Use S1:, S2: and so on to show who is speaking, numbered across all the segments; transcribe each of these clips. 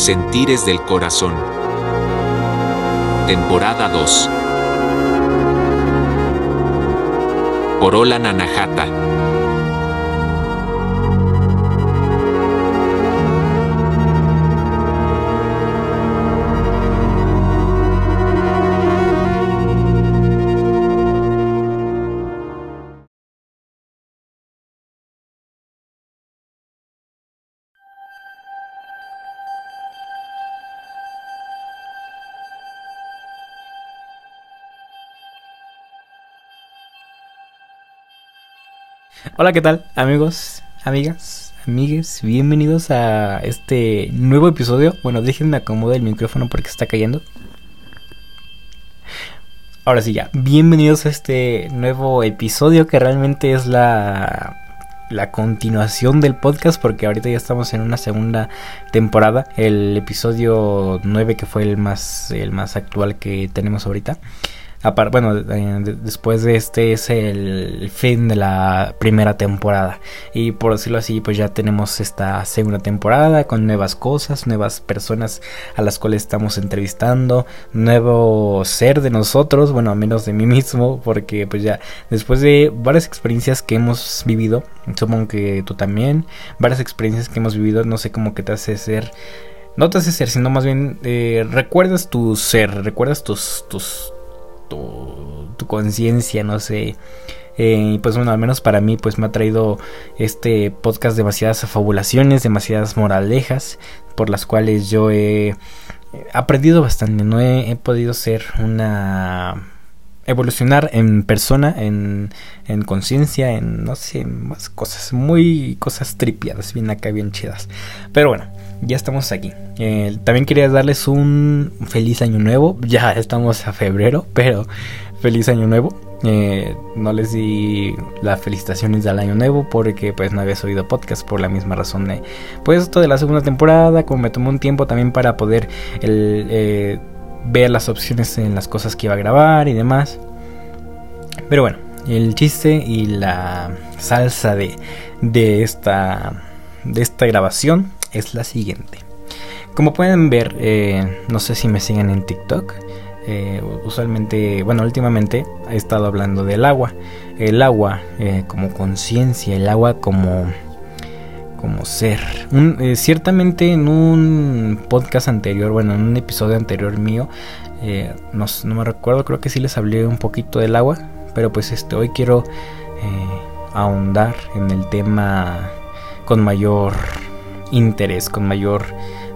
S1: Sentires del Corazón. Temporada 2. Corola Nanajata.
S2: Hola, ¿qué tal, amigos, amigas, amigues? Bienvenidos a este nuevo episodio. Bueno, déjenme acomodar el micrófono porque está cayendo. Ahora sí, ya. Bienvenidos a este nuevo episodio que realmente es la la continuación del podcast porque ahorita ya estamos en una segunda temporada, el episodio 9 que fue el más el más actual que tenemos ahorita bueno, eh, después de este es el fin de la primera temporada. Y por decirlo así, pues ya tenemos esta segunda temporada con nuevas cosas, nuevas personas a las cuales estamos entrevistando, nuevo ser de nosotros, bueno, a menos de mí mismo, porque pues ya después de varias experiencias que hemos vivido, supongo que tú también, varias experiencias que hemos vivido, no sé cómo que te hace ser no te hace ser, sino más bien eh, recuerdas tu ser, recuerdas tus, tus, tu, conciencia, no sé. Eh, pues bueno, al menos para mí pues me ha traído este podcast demasiadas afabulaciones, demasiadas moralejas, por las cuales yo he aprendido bastante, no he, podido ser una evolucionar en persona, en, en conciencia, en no sé, más cosas, muy cosas tripiadas, bien acá, bien chidas. Pero bueno, ya estamos aquí. Eh, también quería darles un feliz año nuevo. Ya estamos a febrero, pero feliz año nuevo. Eh, no les di las felicitaciones del año nuevo porque pues no había subido podcast por la misma razón de pues esto de la segunda temporada como me tomó un tiempo también para poder eh, ver las opciones en las cosas que iba a grabar y demás pero bueno el chiste y la salsa de, de esta de esta grabación es la siguiente. Como pueden ver, eh, no sé si me siguen en TikTok. Eh, usualmente, bueno, últimamente he estado hablando del agua. El agua eh, como conciencia, el agua como, como ser. ciertamente en un podcast anterior, bueno, en un episodio anterior mío, no, no, me recuerdo, creo que sí les hablé un poquito del agua. Pero pues este, hoy quiero ahondar en el tema con mayor interés, con mayor,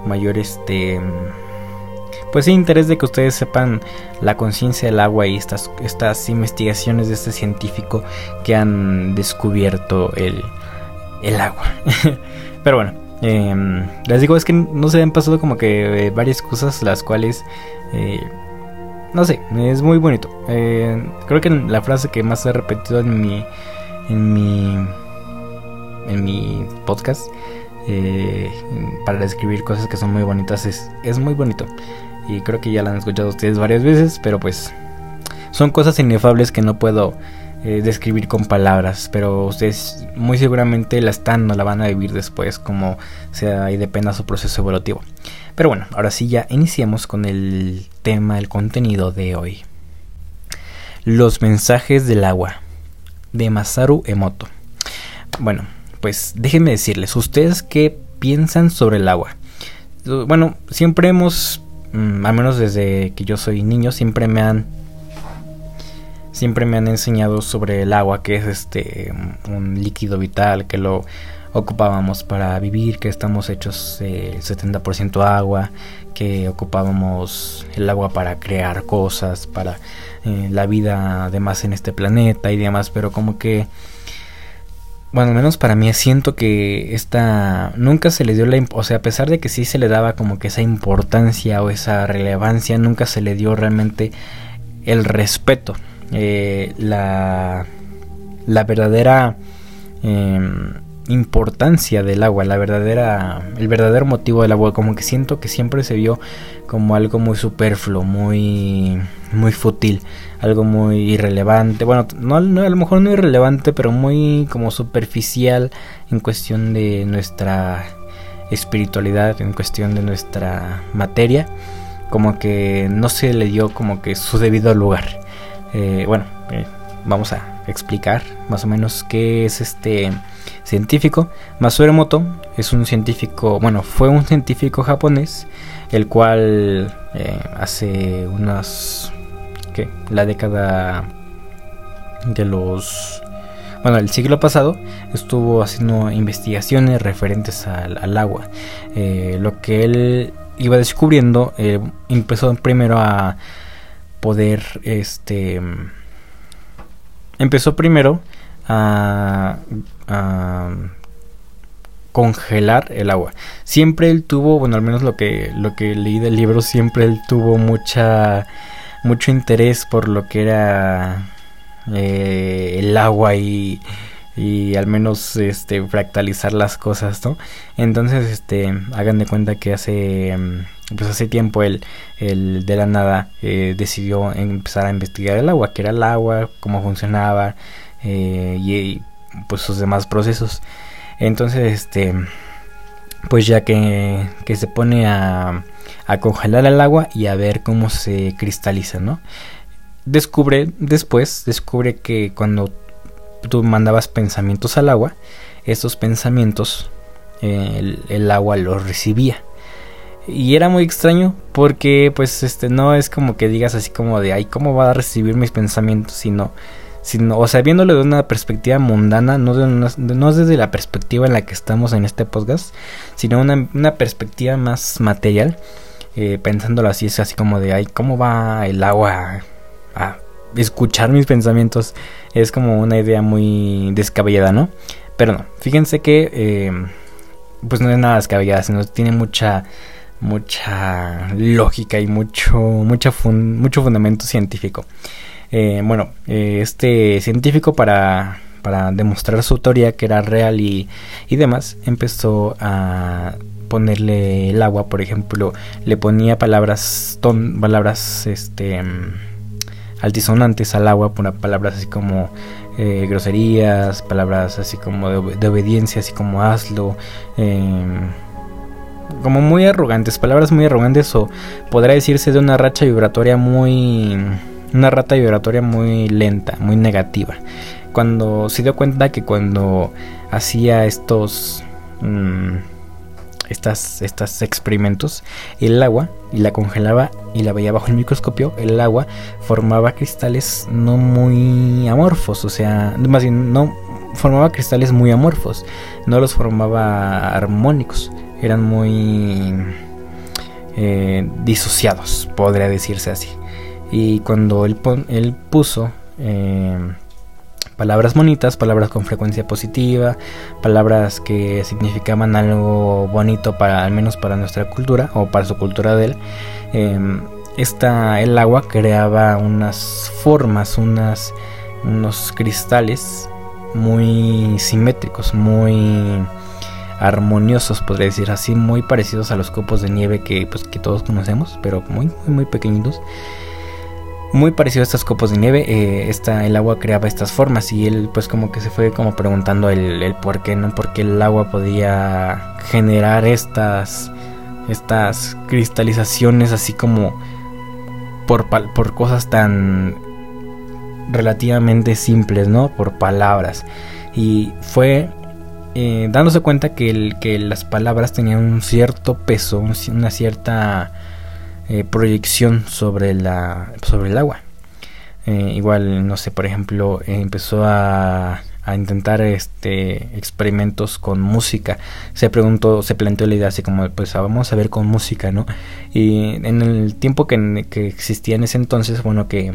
S2: mayor este, pues sí, interés de que ustedes sepan la conciencia del agua y estas, estas investigaciones de este científico que han descubierto el, el agua. Pero bueno, em, les digo, es que no se han pasado como que eh, varias cosas las cuales... Eh, no sé, es muy bonito. Eh, creo que la frase que más he repetido en mi en mi en mi podcast eh, para describir cosas que son muy bonitas es, es muy bonito. Y creo que ya la han escuchado ustedes varias veces, pero pues son cosas inefables que no puedo eh, describir con palabras, pero ustedes muy seguramente la están o la van a vivir después, como sea y dependa su proceso evolutivo. Pero bueno, ahora sí ya iniciamos con el tema, el contenido de hoy. Los mensajes del agua de Masaru Emoto. Bueno, pues déjenme decirles, ¿ustedes qué piensan sobre el agua? Bueno, siempre hemos, mm, al menos desde que yo soy niño, siempre me han siempre me han enseñado sobre el agua, que es este un líquido vital, que lo ocupábamos para vivir, que estamos hechos eh, 70% agua, que ocupábamos el agua para crear cosas, para eh, la vida además en este planeta y demás, pero como que bueno, al menos para mí siento que esta nunca se le dio la, o sea, a pesar de que sí se le daba como que esa importancia o esa relevancia, nunca se le dio realmente el respeto, eh, la, la verdadera em, importancia del agua, la verdadera, el verdadero motivo del agua, como que siento que siempre se vio como algo muy superfluo, muy, muy fútil algo muy irrelevante. Bueno, no, a lo mejor no irrelevante, pero muy como superficial en cuestión de nuestra espiritualidad, en cuestión de nuestra materia, como que no se le dio como que su debido lugar. Eh, bueno, eh, vamos a explicar más o menos qué es este científico. Masaru es un científico, bueno, fue un científico japonés, el cual eh, hace unas, ¿qué? La década de los bueno, el siglo pasado estuvo haciendo investigaciones referentes al, agua. Eh, lo que él iba descubriendo, eh, empezó primero a poder, este, empezó primero a, congelar el agua. Siempre él tuvo, bueno, al menos lo que lo que leí del libro, siempre él tuvo mucha mucho interés por lo que era eh, el agua y, y al menos este fractalizar las cosas, ¿no? Entonces, este, hagan de cuenta que hace mm, pues hace tiempo él, el de la nada eh, decidió empezar a investigar el agua, qué era el agua, cómo funcionaba eh, y pues sus demás procesos. Entonces, este, pues ya que, que se pone a, a congelar el agua y a ver cómo se cristaliza, ¿no? descubre después, descubre que cuando tú mandabas pensamientos al agua, esos pensamientos el, agua los recibía. Y era muy extraño porque pues este no es como que digas así como de ay cómo va a recibir mis pensamientos, sino sino o sea, viéndolo de una perspectiva mundana, no, de no desde la perspectiva en la que estamos en este podcast, sino una, una perspectiva más material, eh, pensándolo así, es así como de ay cómo va el agua a escuchar mis pensamientos es como una idea muy descabellada, ¿no? Pero no, fíjense que eh, pues no es nada descabellada, sino tiene mucha mucha lógica y mucho mucho fundamento científico. Eh, bueno, eh, este científico para, para demostrar su teoría que era real y, y demás, empezó a ponerle el agua, por ejemplo, le ponía palabras, ton, palabras, este, altisonantes al agua, por palabras así como eh, groserías, palabras así como de, obediencia, así como hazlo, em, como muy arrogantes, palabras muy arrogantes o podrá decirse de una racha vibratoria muy, una rata vibratoria muy lenta, muy negativa. Cuando se dio cuenta que cuando hacía estos mm, estas, estos experimentos, el agua y la congelaba y la veía bajo el microscopio, el agua formaba cristales no muy amorfos, o sea, más bien no formaba cristales muy amorfos, no los formaba armónicos, eran muy eh, disociados, podría decirse así. Y cuando él, él puso eh, palabras bonitas, palabras con frecuencia positiva, palabras que significaban algo bonito para al menos para nuestra cultura o para su cultura de él. Em, esta, el agua creaba unas formas, unas, unos cristales muy simétricos, muy armoniosos, podría decir así, muy parecidos a los copos de nieve que, pues, que todos conocemos, pero muy, muy, muy pequeñitos muy parecido a estos copos de nieve, eh, el agua creaba estas formas y él pues como que se fue como preguntando el, por qué, ¿no? Porque el agua podía generar estas, estas cristalizaciones así como por, por cosas tan relativamente simples, ¿no? Por palabras. Y fue eh, dándose cuenta que, el, que las palabras tenían un cierto peso, una cierta eh, proyección sobre, la, sobre el agua. Eh, igual, no sé, por ejemplo, empezó a, a, intentar este experimentos con música. Se preguntó, se planteó la idea así como, pues ah, vamos a ver con música, ¿no? Y en el tiempo que, que existía en ese entonces, bueno, que,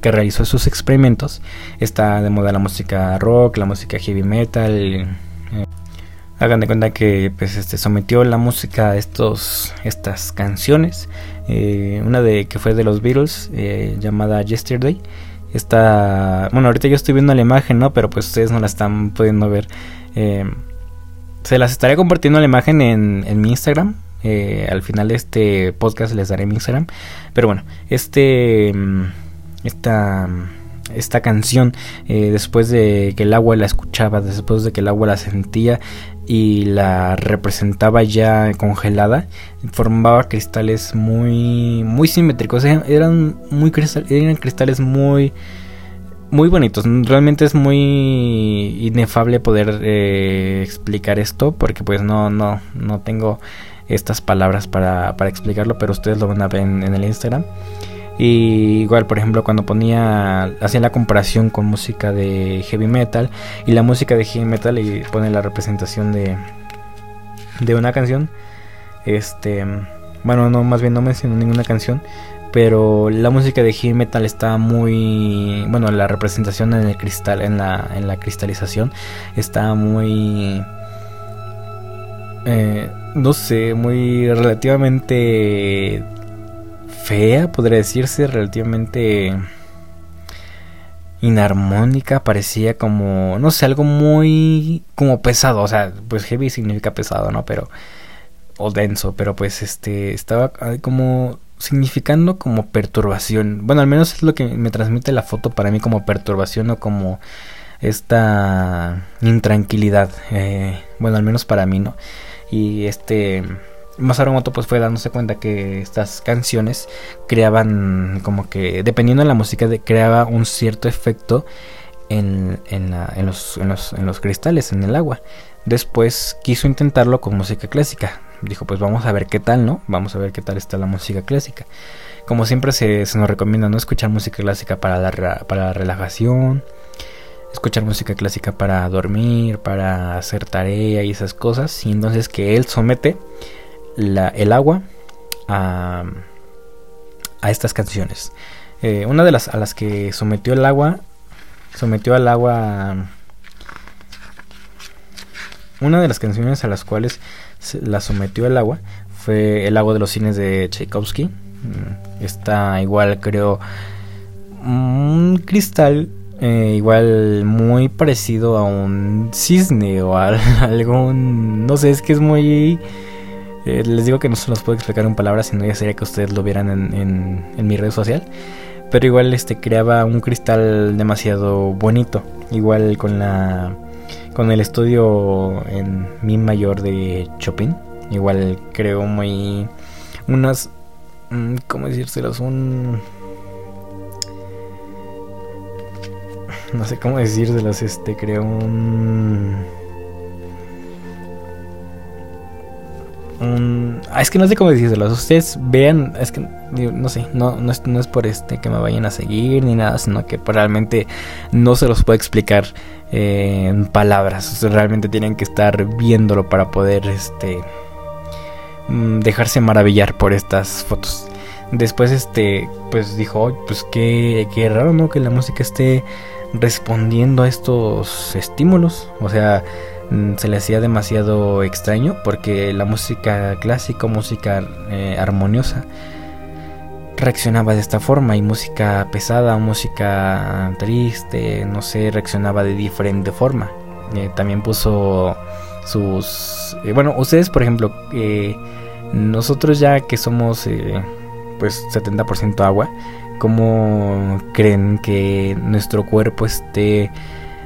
S2: que realizó sus experimentos, está de moda la música rock, la música heavy metal. Eh, hagan de cuenta que pues este sometió la música a estos estas canciones eh, una de que fue de los Beatles, eh, llamada Yesterday. Está, bueno, ahorita yo estoy viendo la imagen, ¿no? Pero pues ustedes no la están pudiendo ver. Eh, se las estaré compartiendo la imagen en, en mi Instagram. al final de este podcast les daré mi Instagram. Pero bueno, este, mm, esta, esta canción después de que el agua la escuchaba, después de que el agua la sentía y la representaba ya congelada, formaba cristales muy muy simétricos, eran muy eran cristales muy muy bonitos. Realmente es muy inefable poder eh, explicar esto porque pues no no no tengo estas palabras para, para explicarlo, pero ustedes lo van a ver en, el Instagram. Y igual, por ejemplo, cuando ponía, hacía la comparación con música de heavy metal y la música de heavy metal y pone la representación de, de una canción. Este, bueno, no, más bien no menciono ninguna canción, pero la música de heavy metal está muy, bueno, la representación en el cristal, en la, en la cristalización está muy eh, no sé, muy relativamente fea, podría decirse, relativamente inarmónica, parecía como, no sé, algo muy como pesado, o sea, pues heavy significa pesado, ¿no? Pero o denso, pero pues este estaba como significando como perturbación. Bueno, al menos es lo que me transmite la foto para mí como perturbación o como esta intranquilidad. Eh, bueno, al menos para mí, ¿no? Y este Masaru Moto pues fue dándose cuenta que estas canciones creaban como que dependiendo de la música creaba un cierto efecto en, en, los, en, los, en los cristales, en el agua. Después quiso intentarlo con música clásica. Dijo pues vamos a ver qué tal, ¿no? Vamos a ver qué tal está la música clásica. Como siempre se, se nos recomienda no escuchar música clásica para la, para la relajación escuchar música clásica para dormir, para hacer tarea y esas cosas. Y entonces que él somete el agua a, a estas canciones. Eh, una de las a las que sometió el agua, sometió al agua... Una de las canciones a las cuales la sometió el agua fue El agua de los cines de Tchaikovsky. Mm, está igual creo un cristal eh, igual muy parecido a un cisne o a algún... No sé, es que es muy... Eh, les digo que no se los puedo explicar en palabras, sino ya sería que ustedes lo vieran en, mi red social. Pero igual este creaba un cristal demasiado bonito. Igual con la con el estudio en mi mayor de Chopin. Igual creo muy unas mm, ¿cómo decírselos? Un no sé cómo decírselos, este, creo un... ah, es que no sé cómo decírselos. Ustedes vean, es que no sé, no, no, es, por este que me vayan a seguir ni nada, sino que realmente no se los puedo explicar eh, en palabras. realmente tienen que estar viéndolo para poder este mm, dejarse maravillar por estas fotos. Después este pues dijo, pues qué, qué raro, ¿no? Que la música esté respondiendo a estos estímulos. O sea, se le hacía demasiado extraño porque la música clásica, música eh, armoniosa, reaccionaba de esta forma y música pesada, música triste, no sé, reaccionaba de diferente forma. Eh, también puso sus... Eh, bueno, ustedes por ejemplo, nosotros ya que somos pues 70% agua, cómo creen que nuestro cuerpo esté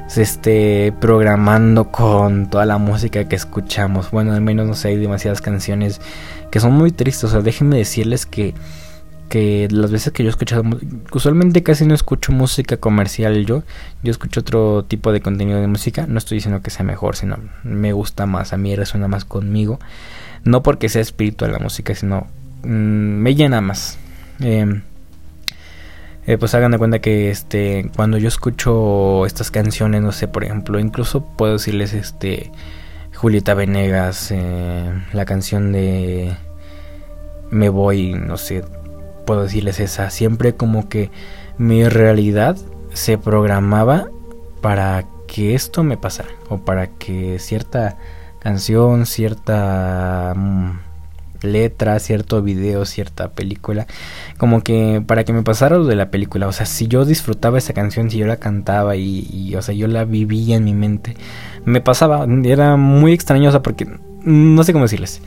S2: se esté programando con toda la música que escuchamos. Bueno, al menos no sé, hay demasiadas canciones que son muy tristes. O sea, déjenme decirles que, que las veces que yo he escuchado, usualmente casi no escucho música comercial yo. Yo escucho otro tipo de contenido de música. No estoy diciendo que sea mejor, sino me gusta más. A mí resuena más conmigo. No porque sea espiritual la música, sino mm, me llena más. Eh, eh, pues hagan de cuenta que este cuando yo escucho estas canciones, no sé, por ejemplo, incluso puedo decirles este Julieta Venegas, eh, la canción de Me voy, no sé, puedo decirles esa, siempre como que mi realidad se programaba para que esto me pasara o para que cierta canción, cierta mm, letra, cierto video, cierta película, como que para que me pasara lo de la película, o sea, si yo disfrutaba esa canción, si yo la cantaba y, o sea, yo la vivía en mi mente, me pasaba, era muy extrañosa porque no sé cómo decirles.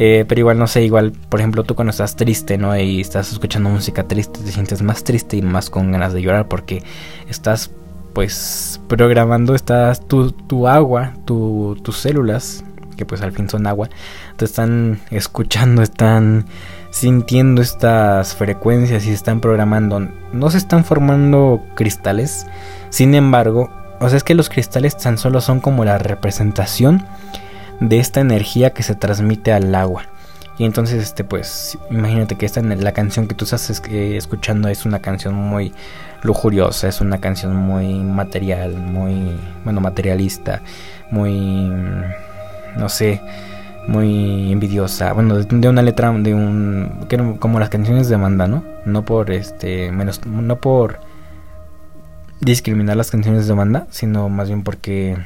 S2: Eh, pero igual, no sé, igual, por ejemplo, tú cuando estás triste, ¿no? Y estás escuchando música triste, te sientes más triste y más con ganas de llorar porque estás, pues, programando, estás tu, tu agua, tu, tus células, que pues al fin son agua, te están escuchando, están sintiendo estas frecuencias y están programando. No se están formando cristales, sin embargo, o sea, es que los cristales tan solo son como la representación de esta energía que se transmite al agua. Y entonces, este, pues, imagínate que esta, la canción que tú estás eh, escuchando es una canción muy lujuriosa, es una canción muy material, muy, bueno, materialista, muy, no sé, muy envidiosa. Bueno, de una letra de un, como las canciones de Amanda, ¿no? No por, este, menos, no por discriminar las canciones de banda, sino más bien porque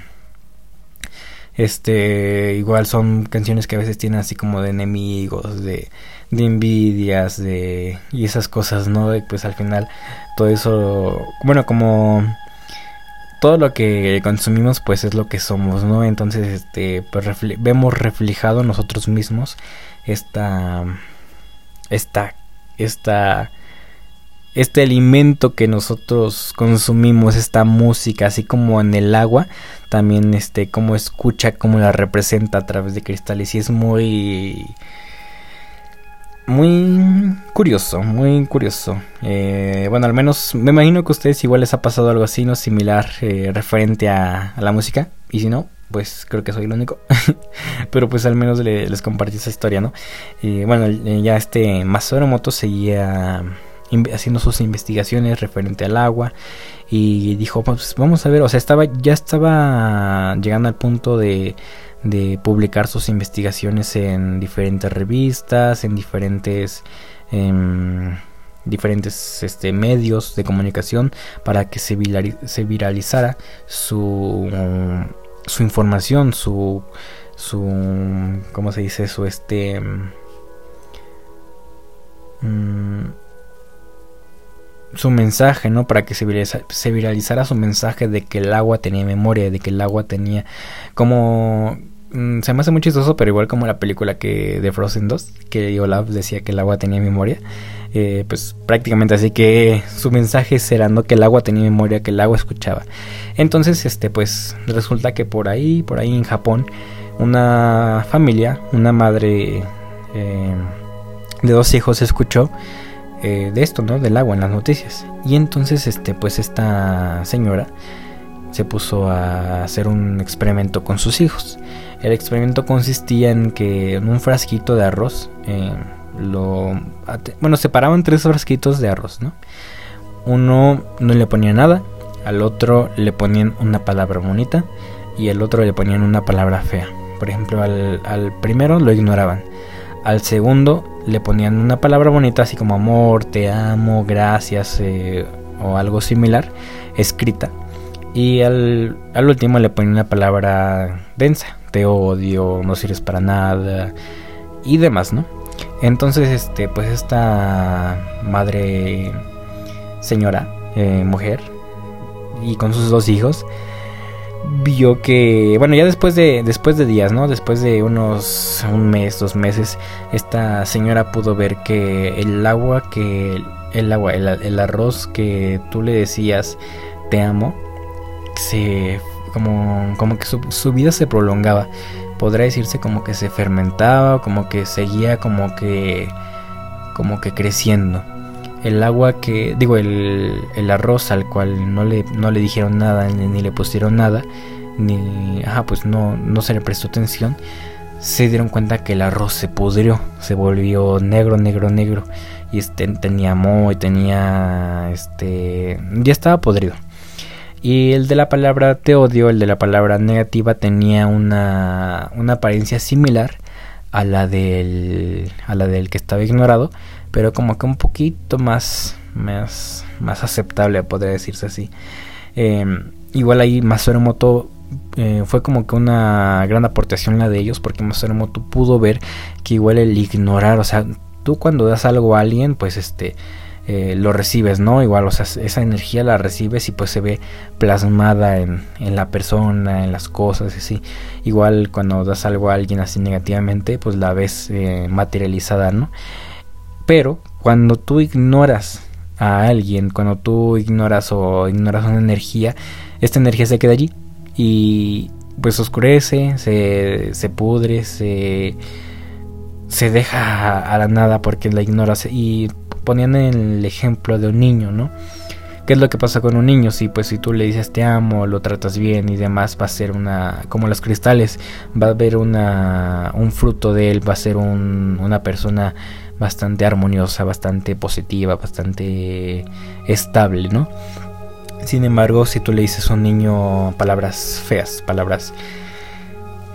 S2: este igual son canciones que a veces tienen así como de enemigos, de, de envidias, de y esas cosas, ¿no? Y pues al final todo eso, bueno, como todo lo que consumimos pues es lo que somos, ¿no? Entonces este pues vemos reflejado nosotros mismos esta esta esta este alimento que nosotros consumimos, esta música, así como en el agua, también este, cómo escucha, cómo la representa a través de cristales. Y es muy... Muy curioso, muy curioso. Eh, bueno, al menos me imagino que a ustedes igual les ha pasado algo así, ¿no? Similar eh, referente a, la música. Y si no, pues creo que soy el único. Pero pues al menos les compartí esa historia, ¿no? Y bueno, ya este Masaru Moto seguía haciendo sus investigaciones referente al agua y dijo, pues vamos a ver, o sea, estaba ya estaba llegando al punto de, de publicar sus investigaciones en diferentes revistas, en diferentes em, diferentes este, medios de comunicación para que se, se viralizara su, su información, su, su, ¿cómo se dice? Su este... Mm, su mensaje, ¿no? Para que se, viralizara su mensaje de que el agua tenía memoria, de que el agua tenía como... Mm, se me hace muy chistoso, pero igual como la película que de Frozen 2, que Olaf decía que el agua tenía memoria, eh, pues prácticamente así que su mensaje será no que el agua tenía memoria, que el agua escuchaba. Entonces, este, pues resulta que por ahí, por ahí en Japón, una familia, una madre eh, de dos hijos escuchó eh, de esto, ¿no? Del agua en las noticias. Y entonces, este, pues esta señora se puso a hacer un experimento con sus hijos. El experimento consistía en que en un frasquito de arroz, eh, lo, bueno, separaban tres frasquitos de arroz, ¿no? Uno no le ponía nada, al otro le ponían una palabra bonita y al otro le ponían una palabra fea. Por ejemplo, al, primero lo ignoraban, al segundo le ponían una palabra bonita así como amor, te amo, gracias eh, o algo similar escrita. Y al, al, último le ponían una palabra densa, te odio, no sirves para nada y demás, ¿no? Entonces, este, pues esta madre, señora, eh, mujer, y con sus dos hijos, vio que, bueno, ya después de, después de días, ¿no? Después de unos, un mes, dos meses, esta señora pudo ver que el agua que, el agua, el, arroz que tú le decías, te amo, se, como, como que su, su vida se prolongaba. Podría decirse como que se fermentaba, como que seguía como que, como que creciendo el agua que, digo, el, el arroz al cual no le, no le dijeron nada ni, le pusieron nada, ni, ajá, pues no, no se le prestó atención, se dieron cuenta que el arroz se pudrió, se volvió negro, negro, negro, y este, tenía moho y tenía, este, ya estaba podrido. Y el de la palabra te odio, el de la palabra negativa, tenía una, una apariencia similar a la del, a la del que estaba ignorado, pero como que un poquito más, más, más aceptable, podría decirse así. Em, igual ahí Masaru Moto eh, fue como que una gran aportación la de ellos, porque Masaru Moto pudo ver que igual el ignorar, o sea, tú cuando das algo a alguien, pues este, eh, lo recibes, ¿no? Igual, o sea, esa energía la recibes y pues se ve plasmada en, en la persona, en las cosas, así. Igual cuando das algo a alguien así negativamente, pues la ves eh, materializada, ¿no? Pero cuando tú ignoras a alguien, cuando tú ignoras o ignoras una energía, esta energía se queda allí y pues oscurece, se, se pudre, se, se deja a la nada porque la ignoras y ponían el ejemplo de un niño, ¿no? ¿Qué es lo que pasa con un niño? Si pues si tú le dices te amo, lo tratas bien y demás, va a ser una como los cristales, va a haber una un fruto de él, va a ser un, una persona bastante armoniosa, bastante positiva, bastante estable, ¿no? Sin embargo, si tú le dices a un niño palabras feas, palabras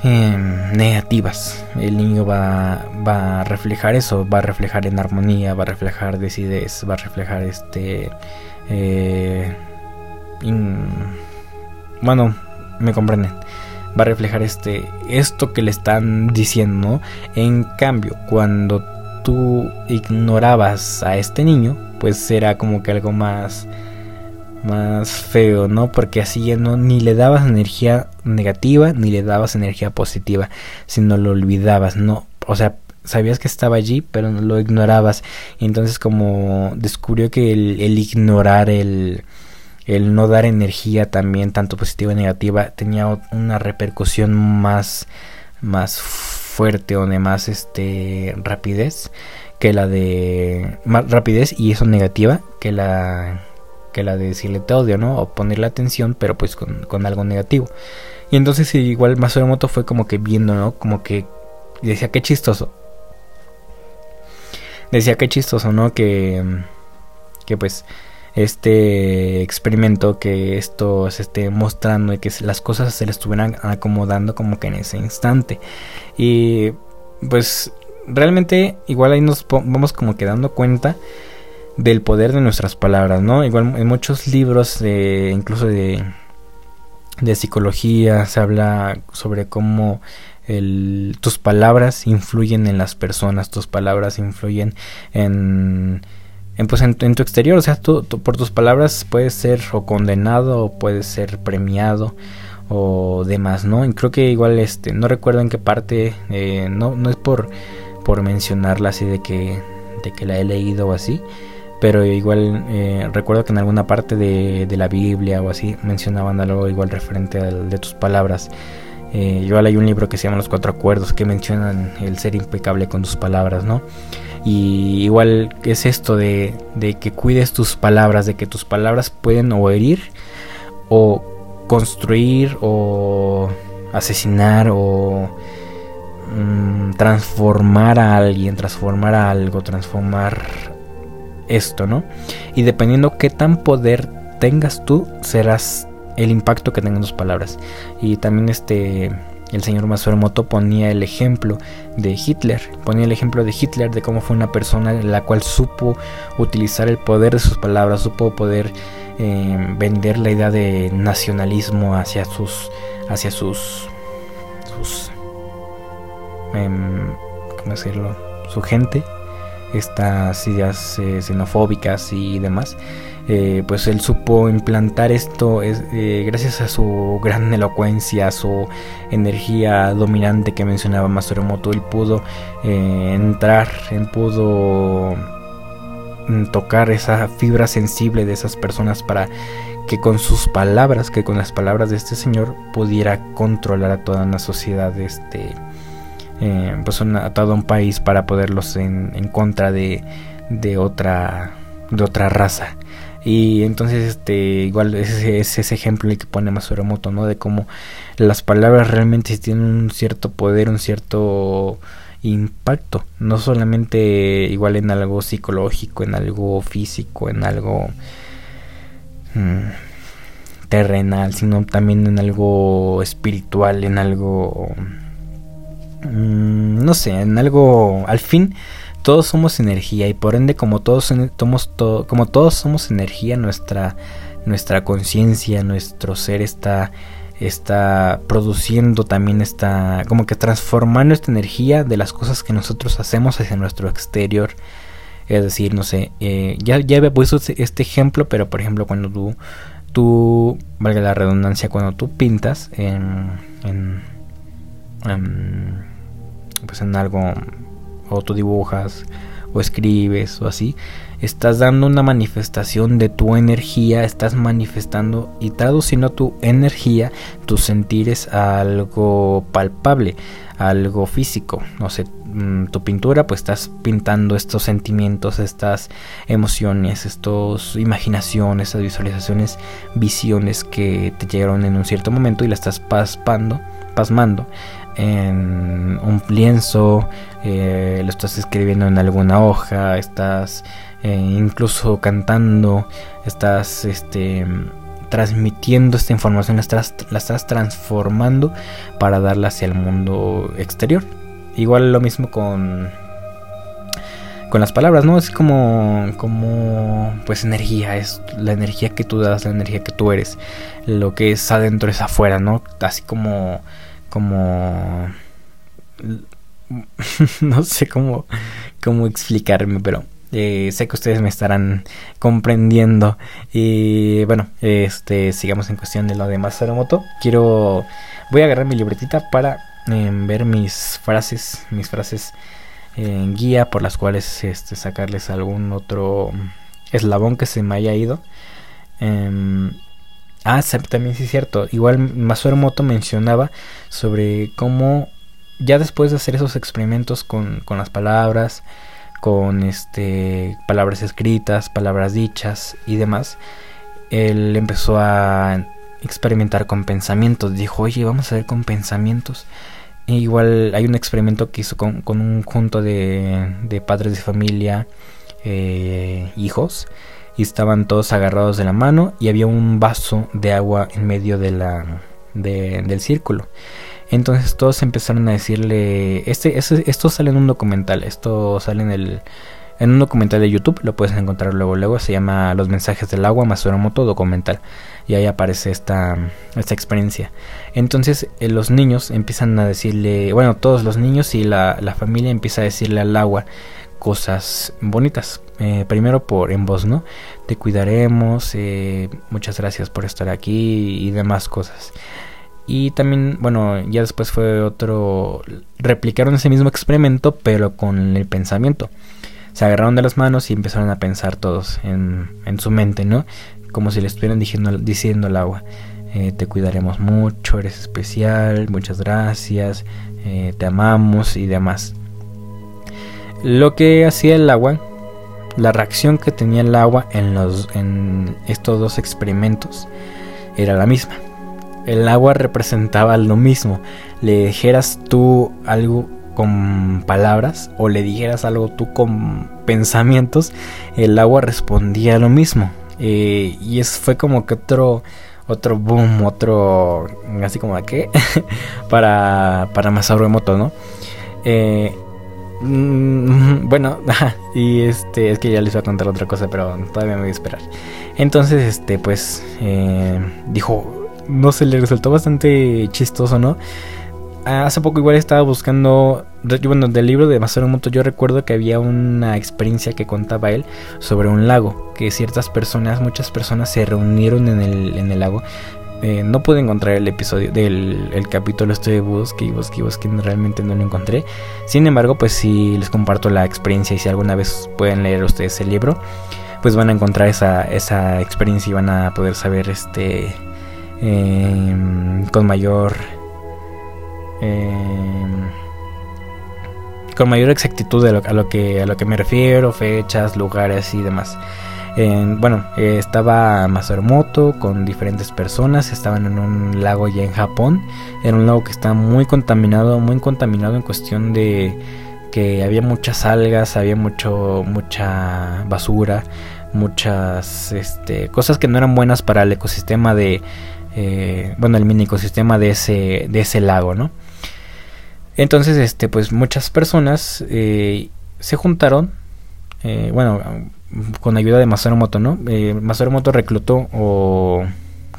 S2: Em, negativas. El niño va, va a reflejar eso, va a reflejar en armonía, va a reflejar decidez, va a reflejar este... Eh, bueno, me comprenden. Va a reflejar este esto que le están diciendo. En cambio, cuando tú ignorabas a este niño, pues era como que algo más más feo, ¿no? Porque así ya no ni le dabas energía negativa ni le dabas energía positiva, sino lo olvidabas, ¿no? O sea, sabías que estaba allí, pero lo ignorabas. Y entonces como descubrió que el, ignorar, el, el no dar energía también, tanto positiva y negativa, tenía una repercusión más, más fuerte o de más este rapidez que la de más rapidez y eso negativa que la que la de decirle te odio, ¿no? O ponerle atención, pero pues con, algo negativo. Y entonces igual Masoromoto fue como que viendo, ¿no? Como que decía, qué chistoso. Decía, qué chistoso, ¿no? Que, que pues este experimento, que esto se esté mostrando y que las cosas se le estuvieran acomodando como que en ese instante. Y pues realmente igual ahí nos vamos como que dando cuenta del poder de nuestras palabras, ¿no? Igual en muchos libros, de, incluso de, de psicología, se habla sobre cómo tus palabras influyen en las personas, tus palabras influyen en, en, pues en, tu exterior, o sea, tú, por tus palabras puedes ser o condenado o puedes ser premiado o demás, ¿no? Y creo que igual, este, no recuerdo en qué parte, eh, no, no es por, por mencionarla así de que, de que la he leído o así, pero igual eh, recuerdo que en alguna parte de, de, la Biblia o así mencionaban algo igual referente al de tus palabras. Eh, igual hay un libro que se llama Los Cuatro Acuerdos que mencionan el ser impecable con tus palabras, ¿no? Y igual es esto de, de que cuides tus palabras, de que tus palabras pueden o herir o construir o asesinar o mm, transformar a alguien, transformar a algo, transformar esto, ¿no? Y dependiendo qué tan poder tengas tú, serás el impacto que tengan tus palabras. Y también este el señor Masuemoto ponía el ejemplo de Hitler, ponía el ejemplo de Hitler de cómo fue una persona la cual supo utilizar el poder de sus palabras, supo poder eh, vender la idea de nacionalismo hacia sus hacia sus sus em, cómo decirlo su gente estas ideas eh, xenofóbicas y demás, eh, pues él supo implantar esto es, eh, gracias a su gran elocuencia, su energía dominante que mencionaba Masoromoto, él pudo entrar, él pudo mm, tocar esa fibra sensible de esas personas para que con sus palabras, que con las palabras de este señor pudiera controlar a toda una sociedad este eh, pues un, a todo un país para poderlos en, en contra de, de otra de otra raza. Y entonces este igual es, ese ejemplo el que pone Masuramoto no de cómo las palabras realmente tienen un cierto poder un cierto impacto. No solamente igual en algo psicológico en algo físico en algo mm, terrenal sino también en algo espiritual en algo Mm, no sé, en algo, al fin todos somos energía y por ende como todos somos, como todos somos energía, nuestra, nuestra conciencia, nuestro ser está, está produciendo también está como que transformando esta energía de las cosas que nosotros hacemos hacia nuestro exterior. Es decir, no sé, eh, ya, ya había puesto este, este ejemplo, pero por ejemplo cuando tú, tú, valga la redundancia, cuando tú pintas en, en, en pues en algo, o tú dibujas, o escribes, o así, estás dando una manifestación de tu energía, estás manifestando y traduciendo tu energía, tus sentires a algo palpable, algo físico. No sé, mm, tu pintura, pues estás pintando estos sentimientos, estas emociones, estos imaginaciones, estas visualizaciones, visiones que te llegaron en un cierto momento y las estás pasmando, pasmando en un lienzo, eh, lo estás escribiendo en alguna hoja, estás eh, incluso cantando, estás este, transmitiendo esta información, la estás, la estás transformando para darla hacia el mundo exterior. Igual lo mismo con con las palabras, ¿no? Es como, como, pues energía, es la energía que tú das, la energía que tú eres. Lo que es adentro es afuera, ¿no? Así como, como, no sé cómo, cómo explicarme, pero eh, sé que ustedes me estarán comprendiendo. Y bueno, este sigamos en cuestión de lo de Masaru Moto. Quiero. Voy a agarrar mi libretita para em, ver mis frases. Mis frases en guía por las cuales este, sacarles algún otro eslabón que se me haya ido. Ah, también sí es cierto. Igual Masaru Moto mencionaba sobre cómo ya después de hacer esos experimentos con, con las palabras con este palabras escritas, palabras dichas y demás, él empezó a experimentar con pensamientos. Dijo, oye, vamos a ver con pensamientos. E igual hay un experimento que hizo con, un conjunto de, de, padres de familia, eh, hijos, y estaban todos agarrados de la mano y había un vaso de agua en medio de la, del círculo. Entonces todos empezaron a decirle, este, esto sale en un documental, esto sale en el en un documental de YouTube, lo puedes encontrar luego, luego se llama Los mensajes del agua Masuramoto documental y ahí aparece esta, esta experiencia. Entonces eh, los niños empiezan a decirle, bueno, todos los niños y la, la familia empieza a decirle al agua cosas bonitas. Eh, primero por en voz, ¿no? Te cuidaremos, eh, muchas gracias por estar aquí y demás cosas. Y también, bueno, ya después fue otro... Replicaron ese mismo experimento, pero con el pensamiento. Se agarraron de las manos y empezaron a pensar todos en, en su mente, ¿no? Como si le estuvieran diciendo, diciendo al agua. Eh, te cuidaremos mucho, eres especial, muchas gracias, te amamos y demás. Lo que hacía el agua, la reacción que tenía el agua en, los, en estos dos experimentos era la misma el agua representaba lo mismo. Le dijeras tú algo con palabras o le dijeras algo tú con pensamientos, el agua respondía lo mismo. Eh, y eso fue como que otro otro boom, otro así como de qué para para Masaru Emoto, ¿no? Eh, mm, bueno, y este es que ya les voy a contar otra cosa, pero todavía me voy a esperar. Entonces, este, pues eh, dijo no se le resultó bastante chistoso, ¿no? Hace poco igual estaba buscando, bueno, del libro de Masaru Moto yo recuerdo que había una experiencia que contaba él sobre un lago, que ciertas personas, muchas personas se reunieron en el, en el lago. Eh, no pude encontrar el episodio del el capítulo, estoy busque busque busque, realmente no lo encontré. Sin embargo, pues si les comparto la experiencia y si alguna vez pueden leer ustedes el libro, pues van a encontrar esa, experiencia y van a poder saber este Em, con mayor em, con mayor exactitud a a lo que me refiero, fechas, lugares y demás. Bueno, estaba Masaru con diferentes personas, estaban en un lago ya en Japón. Era un lago que estaba muy contaminado, muy contaminado en cuestión de que había muchas algas, había mucho mucha basura, muchas este, cosas que no eran buenas para el ecosistema de eh, bueno, el mini ecosistema de ese, de ese lago, ¿no? Entonces, este, pues muchas personas eh, se juntaron, eh, bueno, con ayuda de Masaru Moto, ¿no? Masaru Moto reclutó o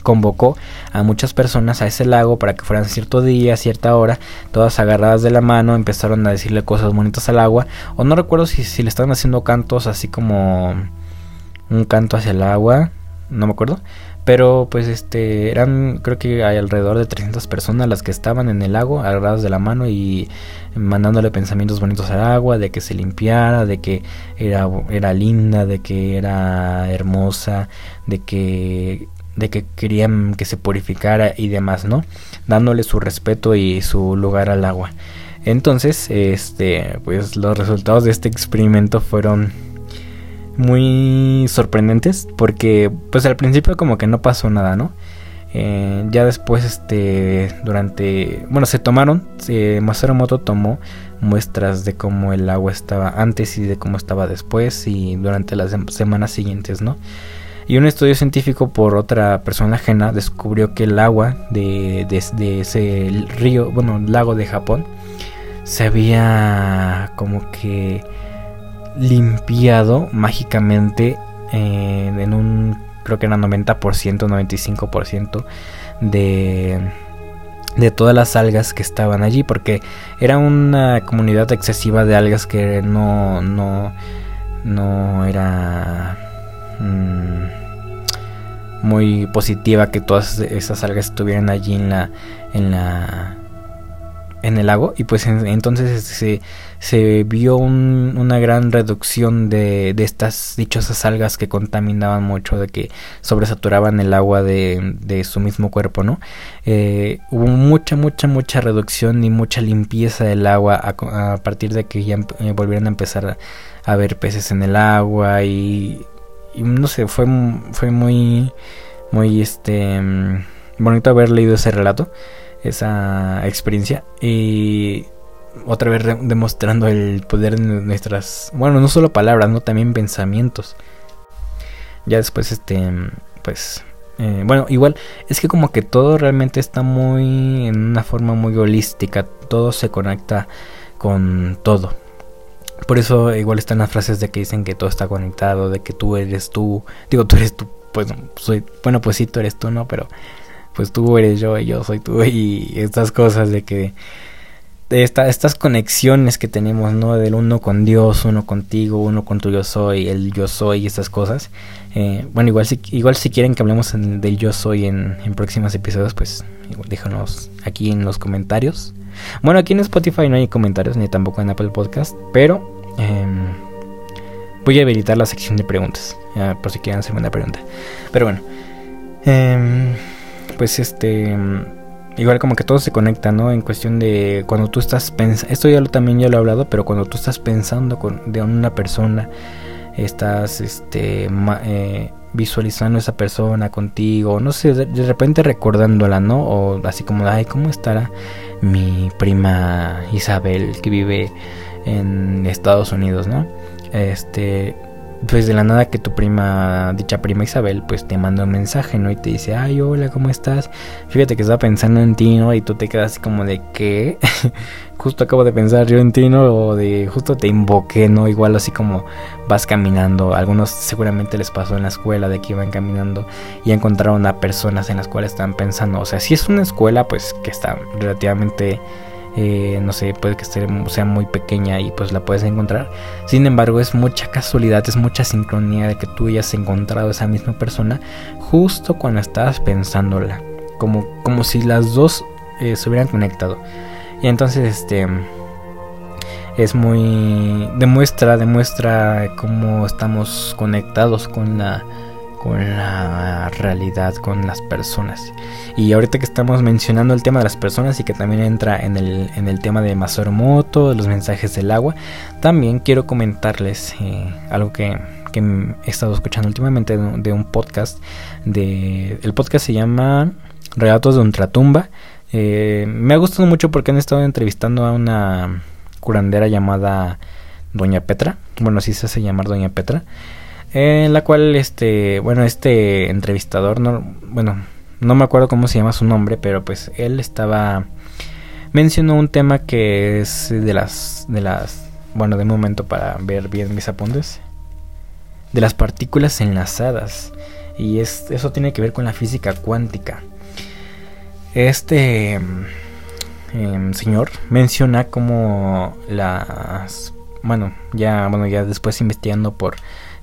S2: convocó a muchas personas a ese lago para que fueran cierto día, cierta hora, todas agarradas de la mano, empezaron a decirle cosas bonitas al agua, o no recuerdo si, si le estaban haciendo cantos así como un canto hacia el agua, no me acuerdo, pero pues este eran creo que hay alrededor de 300 personas las que estaban en el lago agarradas de la mano y mandándole pensamientos bonitos al agua, de que se limpiara, de que era, era linda, de que era hermosa, de que de que querían que se purificara y demás, ¿no? Dándole su respeto y su lugar al agua. Entonces, este, pues los resultados de este experimento fueron muy sorprendentes porque pues al principio como que no pasó nada, ¿no? Eh, ya después, este, durante, bueno, se tomaron, eh, Masaru Moto tomó muestras de cómo el agua estaba antes y de cómo estaba después y durante las semanas siguientes, ¿no? Y un estudio científico por otra persona ajena descubrió que el agua de, de ese río, bueno, lago de Japón, se había como que limpiado mágicamente eh, en un, creo que era 90%, 95% de, de todas las algas que estaban allí, porque era una comunidad excesiva de algas que no, no, no era mm, muy positiva que todas esas algas estuvieran allí en la, en la, en el lago. Y pues entonces se se vio una gran reducción de, de, estas dichosas algas que contaminaban mucho, de que sobresaturaban el agua de, de su mismo cuerpo, ¿no? Eh, hubo mucha, mucha, mucha reducción y mucha limpieza del agua a, partir de que ya eh, volvieron a empezar a, ver peces en el agua y, y, no sé, fue, fue muy, muy, este, mm, bonito haber leído ese relato, esa experiencia y otra vez demostrando el poder de nuestras, bueno, no solo palabras, no también pensamientos. Ya después, este, pues, eh, bueno, igual es que como que todo realmente está muy en una forma muy holística, todo se conecta con todo. Por eso igual están las frases de que dicen que todo está conectado, de que tú eres tú, digo tú eres tú, pues soy, bueno pues sí tú eres tú, no, pero pues tú eres yo y yo soy tú y estas cosas de que esta, estas conexiones que tenemos, ¿no? Del uno con Dios, uno contigo, uno con tu yo soy, el yo soy y estas cosas. Eh, bueno, igual si, igual si quieren que hablemos del yo soy en, próximos episodios, pues déjanos aquí en los comentarios. Bueno, aquí en Spotify no hay comentarios, ni tampoco en Apple Podcast, pero em, voy a habilitar la sección de preguntas, por si quieren hacerme una pregunta. Pero bueno, em, pues este igual como que todo se conecta, ¿no? En cuestión de cuando tú estás pensando, esto ya lo, también ya lo he hablado, pero cuando tú estás pensando con, de una persona, estás este, eh, visualizando a esa persona contigo, no sé, de, repente recordándola, ¿no? O así como, ay, ¿cómo estará mi prima Isabel que vive en Estados Unidos, ¿no? Este, pues de la nada que tu prima, dicha prima Isabel, pues te manda un mensaje, ¿no? Y te dice, ay, hola, ¿cómo estás? Fíjate que estaba pensando en ti, ¿no? Y tú te quedas así como de, ¿qué? justo acabo de pensar yo en ti, ¿no? O de, justo te invoqué, ¿no? Igual así como vas caminando. algunos seguramente les pasó en la escuela de que iban caminando y encontraron a personas en las cuales estaban pensando. O sea, si es una escuela, pues que está relativamente eh, no sé, puede que sea muy pequeña y pues la puedes encontrar. Sin embargo, es mucha casualidad, es mucha sincronía de que tú hayas encontrado esa misma persona justo cuando estabas pensándola. Como, como si las dos eh, se hubieran conectado. Y entonces, este es muy demuestra demuestra cómo estamos conectados con la con la realidad, con las personas. Y ahorita que estamos mencionando el tema de las personas y que también entra en el, en el tema de Masoromoto, de los mensajes del agua, también quiero comentarles eh, algo que, que, he estado escuchando últimamente de, un podcast. De, el podcast se llama Relatos de Ultratumba. Eh, me ha gustado mucho porque han estado entrevistando a una curandera llamada Doña Petra. Bueno, así se hace llamar Doña Petra en la cual este bueno este entrevistador no bueno no me acuerdo cómo se llama su nombre pero pues él estaba mencionó un tema que es de las de las bueno de momento para ver bien mis apuntes de las partículas enlazadas y es, eso tiene que ver con la física cuántica. Este em, señor menciona como las bueno ya bueno ya después investigando por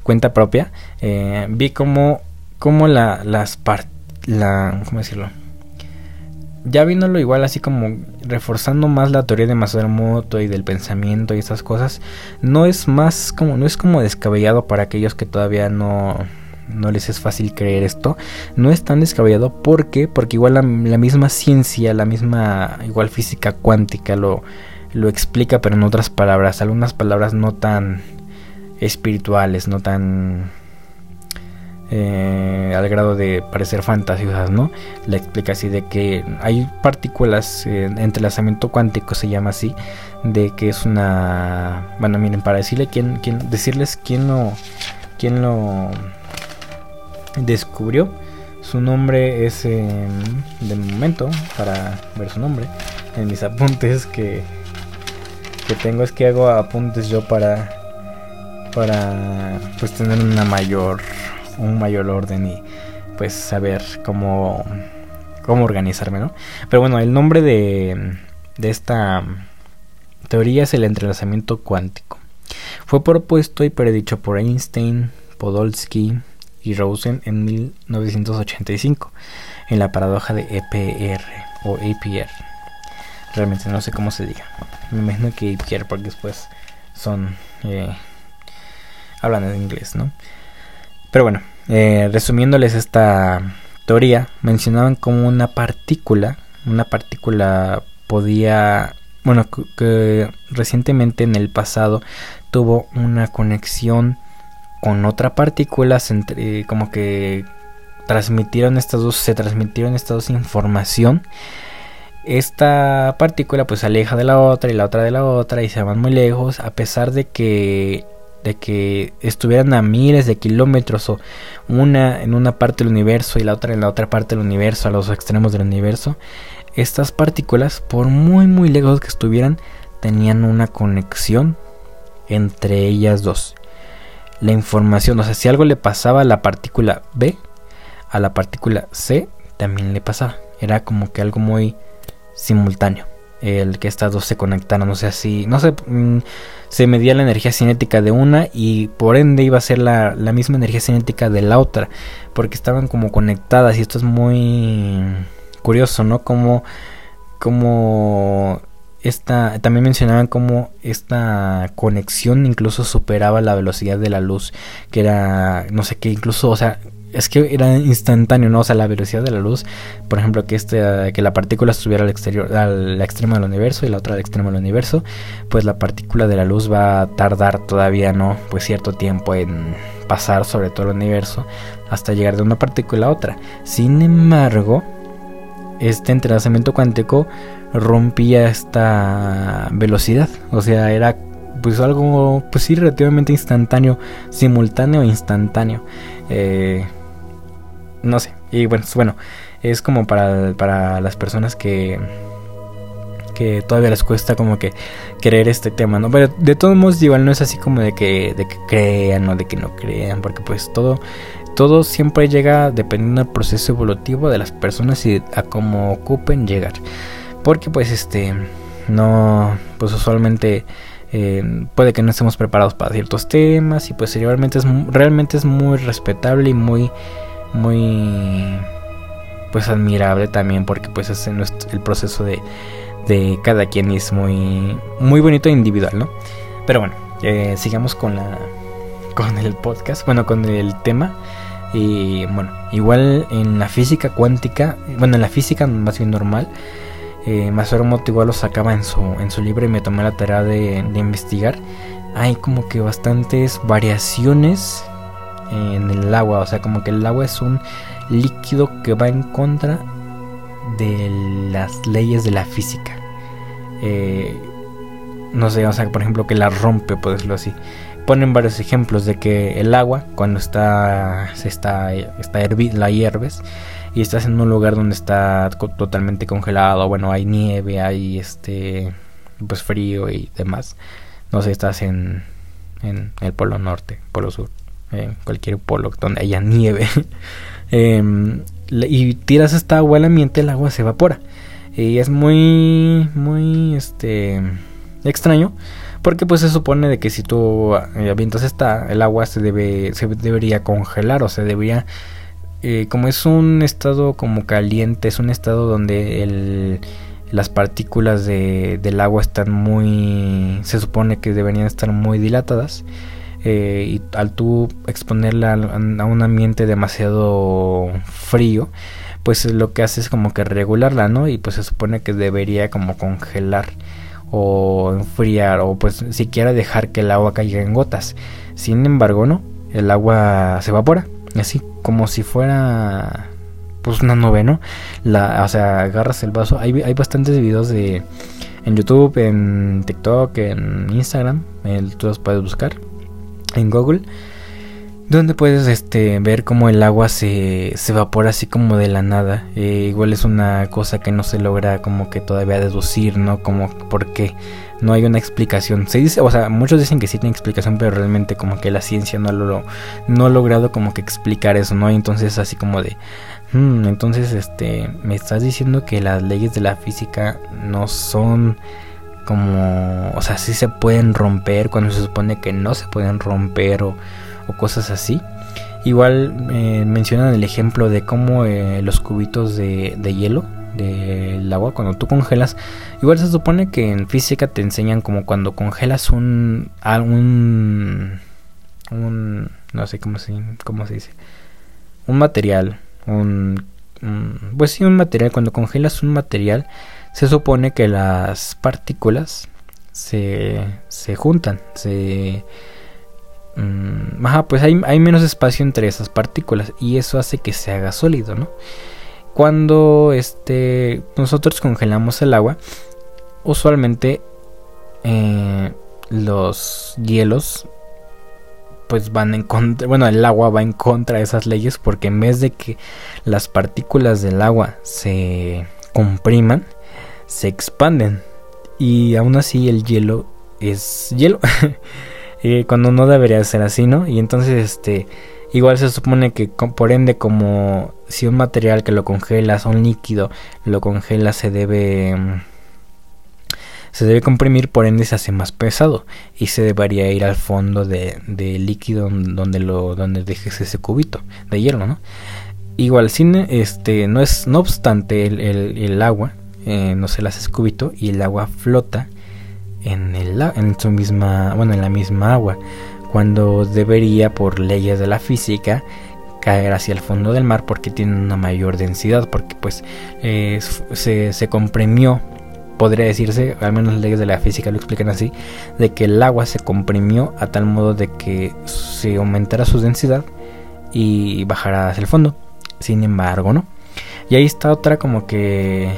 S2: cuenta propia eh, vi como como la las part, la cómo decirlo ya viéndolo igual así como reforzando más la teoría de Masaru y del pensamiento y esas cosas no es más como no es como descabellado para aquellos que todavía no no les es fácil creer esto, no es tan descabellado. ¿Por qué? Porque igual la, misma ciencia, la misma igual física cuántica lo, lo explica, pero en otras palabras, algunas palabras no tan espirituales, no tan eh, al grado de parecer fantasiosas, ¿no? La explica así de que hay partículas, eh, entrelazamiento cuántico se llama así, de que es una, bueno, miren, para decirle quién, quién decirles quién lo, quién lo descubrió. Su nombre es de momento, para ver su nombre, en mis apuntes que, que tengo es que hago apuntes yo para para pues tener una mayor un mayor orden y pues saber cómo cómo organizarme, ¿no? Pero bueno, el nombre de de esta teoría es el entrelazamiento cuántico. Fue propuesto y predicho por Einstein, Podolsky, y Rosen en 1985 en la paradoja de EPR o APR. Realmente no sé cómo se diga. Me imagino que APR porque después son eh, hablan en inglés, ¿no? Pero bueno, eh, resumiéndoles esta teoría, mencionaban como una partícula, una partícula podía, bueno, que recientemente en el pasado tuvo una conexión con otra partícula, como que transmitieron estas dos, se transmitieron estas dos información. Esta partícula pues se aleja de la otra y la otra de la otra y se van muy lejos a pesar de que de que estuvieran a miles de kilómetros o una en una parte del universo y la otra en la otra parte del universo, a los extremos del universo, estas partículas, por muy muy lejos que estuvieran, tenían una conexión entre ellas dos la información. O sea, si algo le pasaba a la partícula B, a la partícula C también le pasaba. Era como que algo muy simultáneo. El que estas dos se conectaran. O sea, si no sé, mm, se medía la energía cinética de una y por ende iba a ser la, la misma energía cinética de la otra. Porque estaban como conectadas y esto es muy curioso, ¿no? Como, como esta, también mencionaban cómo esta conexión incluso superaba la velocidad de la luz, que era, no sé qué, incluso, o sea, es que era instantáneo, ¿no? O sea, la velocidad de la luz, por ejemplo, que este, que la partícula estuviera al exterior, al extremo del universo y la otra al extremo del universo, pues la partícula de la luz va a tardar todavía, ¿no? Pues cierto tiempo en pasar sobre todo el universo hasta llegar de una partícula a otra. Sin embargo, este entrelazamiento cuántico rompía esta velocidad. O sea, era pues algo, pues sí, relativamente instantáneo, simultáneo e instantáneo. Eh, no sé, y bueno, bueno, es como para, para las personas que que todavía les cuesta como que creer este tema, ¿no? Pero de todos modos igual no es así como de que, de que crean o de que no crean, porque pues todo todo siempre llega dependiendo del proceso evolutivo de las personas y a cómo ocupen llegar. Porque pues este no pues usualmente eh, puede que no estemos preparados para ciertos temas y pues realmente es realmente es muy respetable y muy muy pues admirable también porque pues es el proceso de, de cada quien es muy bonito e individual, ¿no? Pero bueno, eh, sigamos con la con el podcast, bueno, con el tema. Y bueno, igual en la física cuántica, bueno, en la física más bien normal, eh, Masaru igual lo sacaba en su, en su libro y me tomé la tarea de, investigar. Hay como que bastantes variaciones en el agua, o sea, como que el agua es un líquido que va en contra de las leyes de la física. Eh, no sé, o sea, por ejemplo, que la rompe, por decirlo así ponen varios ejemplos de que el agua cuando está se está está la hierves y estás en un lugar donde está totalmente congelado, bueno, hay nieve, hay este pues frío y demás. No sé, estás en en el polo norte, polo sur, en cualquier polo donde haya nieve, em, y tiras esta agua al ambiente, el agua se evapora. Y es muy, muy, este, extraño. Porque pues se supone de que si tú eh, avientas esta, el agua se debe, se debería congelar o se debería, eh, como es un estado como caliente, es un estado donde el, las partículas de, del agua están muy, se supone que deberían estar muy dilatadas. Eh, y al tú exponerla a un ambiente demasiado frío, pues lo que hace es como que regularla, ¿no? Y pues se supone que debería como congelar o enfriar o pues siquiera dejar que el agua caiga en gotas. Sin embargo, no, el agua se evapora, así como si fuera pues una nube, ¿no? La, o sea, agarras el vaso. Hay, hay bastantes videos de en YouTube, en TikTok, en Instagram, el, tú los puedes buscar en Google donde puedes este ver cómo el agua se, se evapora así como de la nada. Eh, igual es una cosa que no se logra como que todavía deducir no como por qué. No hay una explicación. Se dice o sea muchos dicen que sí tiene explicación pero realmente como que la ciencia no lo no ha logrado como que explicar eso no entonces así como de hmm, entonces este me estás diciendo que las leyes de la física no son como, o sea, sí se pueden romper cuando se supone que no se pueden romper o, cosas así. Igual eh, mencionan el ejemplo de cómo eh, los cubitos de, de hielo del agua cuando tú congelas igual se supone que en física te enseñan como cuando congelas un no sé cómo se cómo se dice un material un pues sí un material cuando congelas un material se supone que las partículas se, se juntan, se... Mm, ajá, pues hay, hay, menos espacio entre esas partículas y eso hace que se haga sólido, ¿no? Cuando este, nosotros congelamos el agua, usualmente eh, los hielos pues van en contra, bueno, el agua va en contra de esas leyes porque en vez de que las partículas del agua se compriman, se expanden. Y aún así el hielo es hielo. Eh, cuando no debería ser así no y entonces este igual se supone que por ende como si un material que lo congelas un líquido lo congela se debe se debe comprimir por ende se hace más pesado y se debería ir al fondo de, líquido donde lo donde dejes ese cubito de hielo no igual sin este no es no obstante el, el agua eh, no se las hace cubito y el agua flota en, el, en su misma, bueno, en la misma agua, cuando debería por leyes de la física caer hacia el fondo del mar porque tiene una mayor densidad, porque pues eh, se, se comprimió podría decirse, al menos las leyes de la física lo explican así, de que el agua se comprimió a tal modo de que se aumentara su densidad y bajara hacia el fondo. Sin embargo, ¿no? Y ahí está otra como que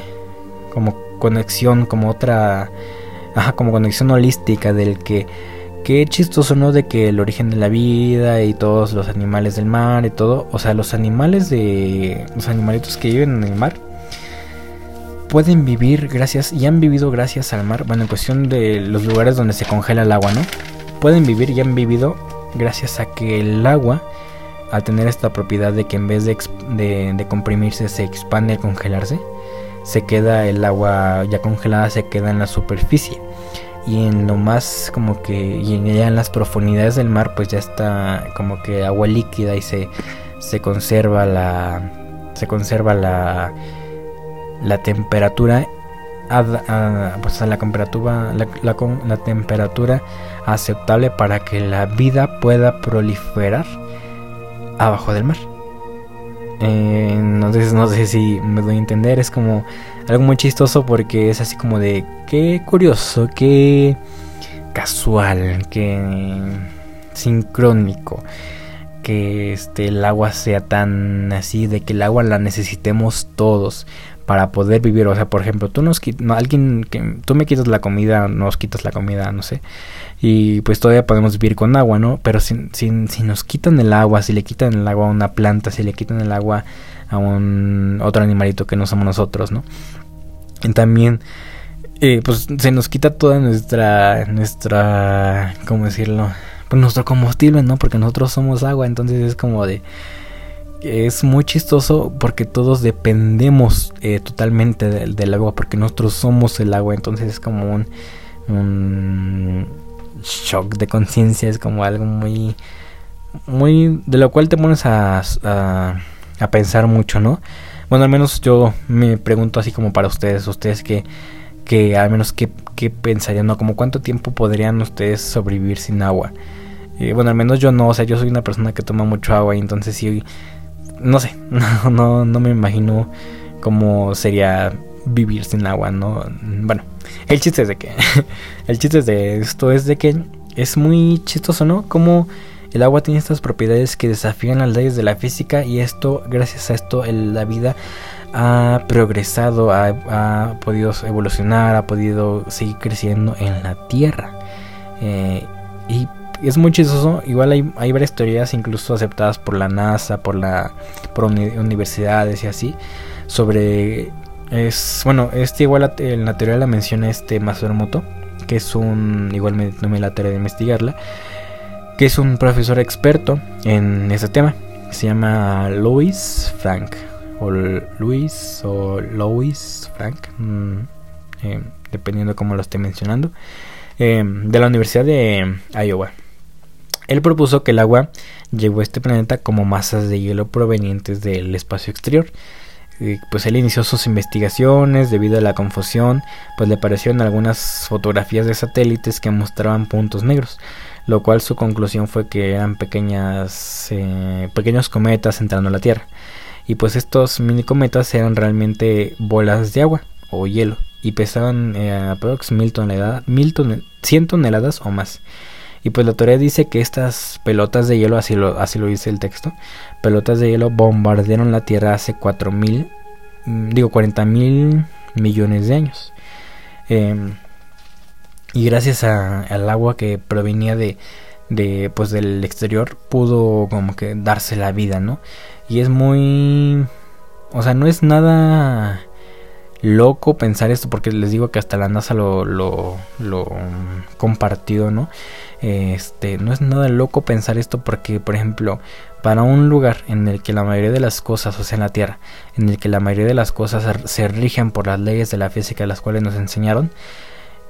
S2: como conexión, como otra, ajá, como conexión holística del que, qué chistoso, ¿no? De que el origen de la vida y todos los animales del mar y todo, o sea, los animales de, los animalitos que viven en el mar, pueden vivir gracias, y han vivido gracias al mar, bueno, en cuestión de los lugares donde se congela el agua, ¿no? Pueden vivir y han vivido gracias a que el agua, al tener esta propiedad de que en vez de, de, de comprimirse se expande al congelarse, se queda el agua ya congelada, se queda en la superficie. Y en lo más como que, y ya en las profundidades del mar, pues ya está como que agua líquida y se, se conserva la, se conserva la, la temperatura pues a la temperatura la, la, la, temperatura aceptable para que la vida pueda proliferar abajo del mar eh, no, sé, no sé si me doy a entender, es como algo muy chistoso porque es así como de qué curioso, qué casual, qué sincrónico que este el agua sea tan así de que el agua la necesitemos todos para poder vivir, o sea, por ejemplo, tú nos no, alguien que tú me quitas la comida, nos quitas la comida, no sé y pues todavía podemos vivir con agua, ¿no? Pero si, si, nos quitan el agua, si le quitan el agua a una planta, si le quitan el agua a un otro animalito que no somos nosotros, ¿no? Y también, eh, pues se nos quita toda nuestra, nuestra, ¿cómo decirlo? pues, nuestro combustible, ¿no? Porque nosotros somos agua, entonces es como de es muy chistoso porque todos dependemos eh, totalmente del, agua porque nosotros somos el agua entonces es como un, un shock de conciencia es como algo muy muy de lo cual te pones a, a, pensar mucho no bueno al menos yo me pregunto así como para ustedes ustedes que que al menos qué, qué pensarían no como cuánto tiempo podrían ustedes sobrevivir sin agua. Eh, bueno al menos yo no o sea yo soy una persona que toma mucho agua y entonces sí no sé, no, no, me imagino cómo sería vivir sin agua, ¿no? Bueno, el chiste es de que, el chiste de esto es de que es muy chistoso, ¿no? Como el agua tiene estas propiedades que desafían las leyes de la física y esto, gracias a esto, la vida ha progresado, ha, podido evolucionar, ha podido seguir creciendo en la Tierra. Eh, y es muy chistoso. Igual hay, hay varias teorías, incluso aceptadas por la NASA, por la por universidades y así, sobre es bueno, este igual en la teoría la menciona este Masaru que es un igual me tomé la tarea de investigarla, que es un profesor experto en ese tema. Se llama Louis Frank o Luis o Louis Frank, mm, eh, dependiendo cómo lo esté mencionando, eh, de la Universidad de Iowa. Él propuso que el agua llegó a este planeta como masas de hielo provenientes del espacio exterior. pues él inició sus investigaciones debido a la confusión, pues le aparecieron algunas fotografías de satélites que mostraban puntos negros, lo cual su conclusión fue que eran pequeñas, eh, pequeños cometas entrando a la Tierra. Y pues estos mini cometas eran realmente bolas de agua o hielo y pesaban eh, aproximadamente mil, 100 toneladas o más. Y pues la teoría dice que estas pelotas de hielo, así lo, así lo dice el texto, pelotas de hielo bombardearon la Tierra hace 4 mil, mm, digo 40 mil millones de años. Em, y gracias al agua que provenía de, de, pues del exterior pudo como que darse la vida, ¿no? Y es muy... O sea, no es nada loco pensar esto porque les digo que hasta la NASA lo, lo compartido, ¿no? Este, no es nada loco pensar esto porque, por ejemplo, para un lugar en el que la mayoría de las cosas, o sea, en la Tierra, en el que la mayoría de las cosas se rigen por las leyes de la física las cuales nos enseñaron,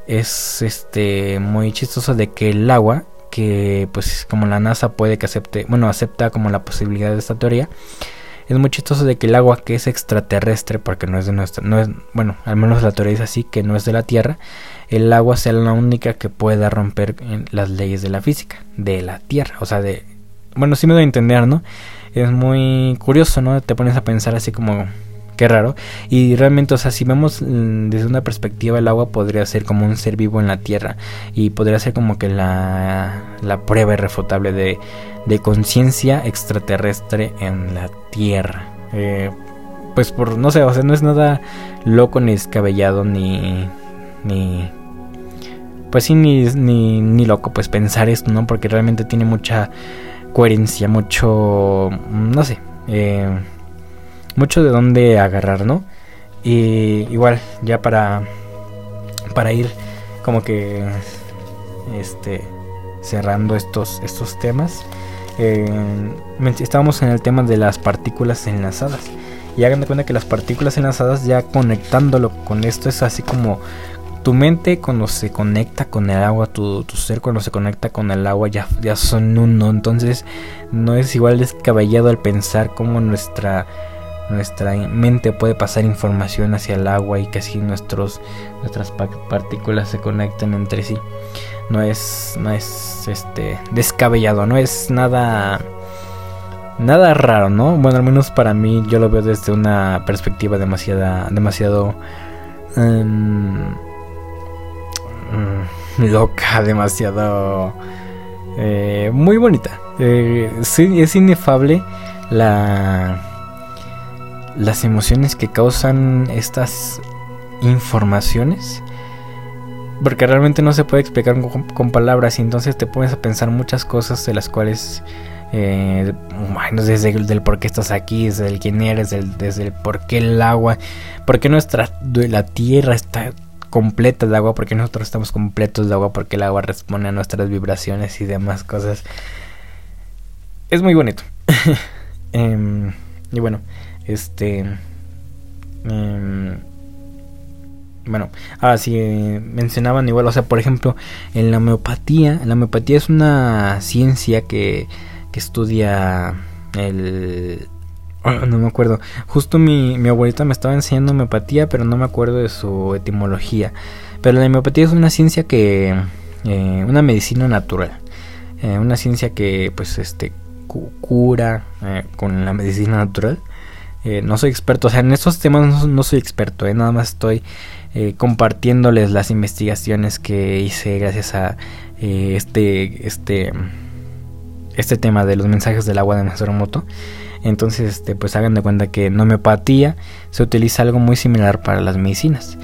S2: es este muy chistoso de que el agua, que pues como la NASA puede que acepte, bueno, acepta como la posibilidad de esta teoría, es muy chistoso de que el agua que es extraterrestre, porque no es de nuestra, no es, bueno, al menos la teoría es así, que no es de la Tierra, el agua sea la única que pueda romper las leyes de la física, de la Tierra, o sea, de, bueno, sí me doy a entender, ¿no? Es muy curioso, ¿no? Te pones a pensar así como, qué raro. Y realmente, o sea, si vemos mm, desde una perspectiva, el agua podría ser como un ser vivo en la Tierra. Y podría ser como que la, la prueba irrefutable de, de conciencia extraterrestre en la Tierra. Eh, pues por, no sé, o sea, no es nada loco ni descabellado ni... ni pues sí, ni, ni, ni loco pues pensar esto, ¿no? Porque realmente tiene mucha coherencia, mucho... no sé. Eh, mucho de dónde agarrar, ¿no? Y igual, ya para, para ir como que este, cerrando estos, estos temas, eh, estábamos en el tema de las partículas enlazadas. Y hagan de cuenta que las partículas enlazadas, ya conectándolo con esto, es así como tu mente cuando se conecta con el agua, tu, tu, ser cuando se conecta con el agua ya, ya son uno. Entonces no es igual descabellado al pensar cómo nuestra nuestra mente puede pasar información hacia el agua y que así nuestros, nuestras partículas se conecten entre sí. No es, no es este, descabellado, no es nada, nada raro, ¿no? Bueno, al menos para mí yo lo veo desde una perspectiva demasiada, demasiado em, mm, loca, demasiado... Eh, muy bonita. Eh, sí, es inefable la las emociones que causan estas informaciones. Porque realmente no se puede explicar con, palabras y entonces te pones a pensar muchas cosas de las cuales, eh, bueno, desde el del por qué estás aquí, desde el quién eres, desde el por qué el agua, por qué nuestra, la tierra está completa de agua, porque nosotros estamos completos de agua, porque el agua responde a nuestras vibraciones y demás cosas. Es muy bonito. Em, y bueno, este... Em, bueno, ahora sí eh, mencionaban igual, o sea, por ejemplo, en la homeopatía, la homeopatía es una ciencia que, que estudia el... Ah, no me acuerdo. Justo mi, mi abuelita me estaba enseñando homeopatía, pero no me acuerdo de su etimología. Pero la homeopatía es una ciencia que... Eh, una medicina natural. Eh, una ciencia que pues este cura con la medicina natural. No soy experto, o sea, en estos temas no, soy experto, nada más estoy eh, compartiéndoles las investigaciones que hice gracias a eh, este, este, este tema de los mensajes del agua de Masoromoto. Entonces, este, pues hagan de cuenta que en homeopatía se utiliza algo muy similar para las medicinas.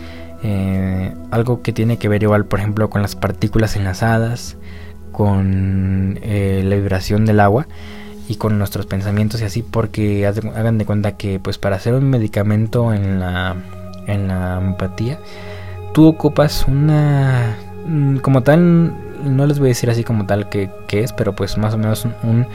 S2: Eh, algo que tiene que ver igual, por ejemplo, con las partículas enlazadas, con la vibración del agua y con nuestros pensamientos y así, porque hagan de cuenta que pues para hacer un medicamento en la en la empatía, tú ocupas una... Mm, como tal, no les voy a decir así como tal que, es, pero pues más o menos un,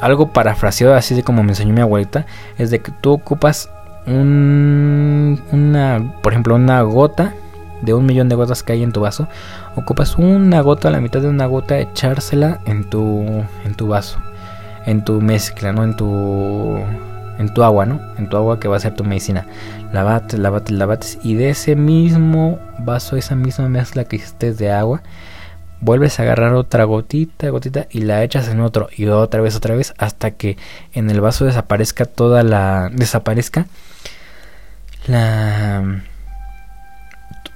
S2: algo parafraseado así de como me enseñó mi abuelita, es de que tú ocupas un, una, por ejemplo, una gota de un millón de gotas que hay en tu vaso, ocupas una gota, la mitad de una gota, echársela en tu, en tu vaso, en tu mezcla, ¿no? En tu en tu agua, ¿no? En tu agua que va a ser tu medicina. La bates, la bates, y de ese mismo vaso, esa misma mezcla que hiciste de agua, vuelves a agarrar otra gotita, gotita y la echas en otro y otra vez, otra vez hasta que en el vaso desaparezca toda la desaparezca la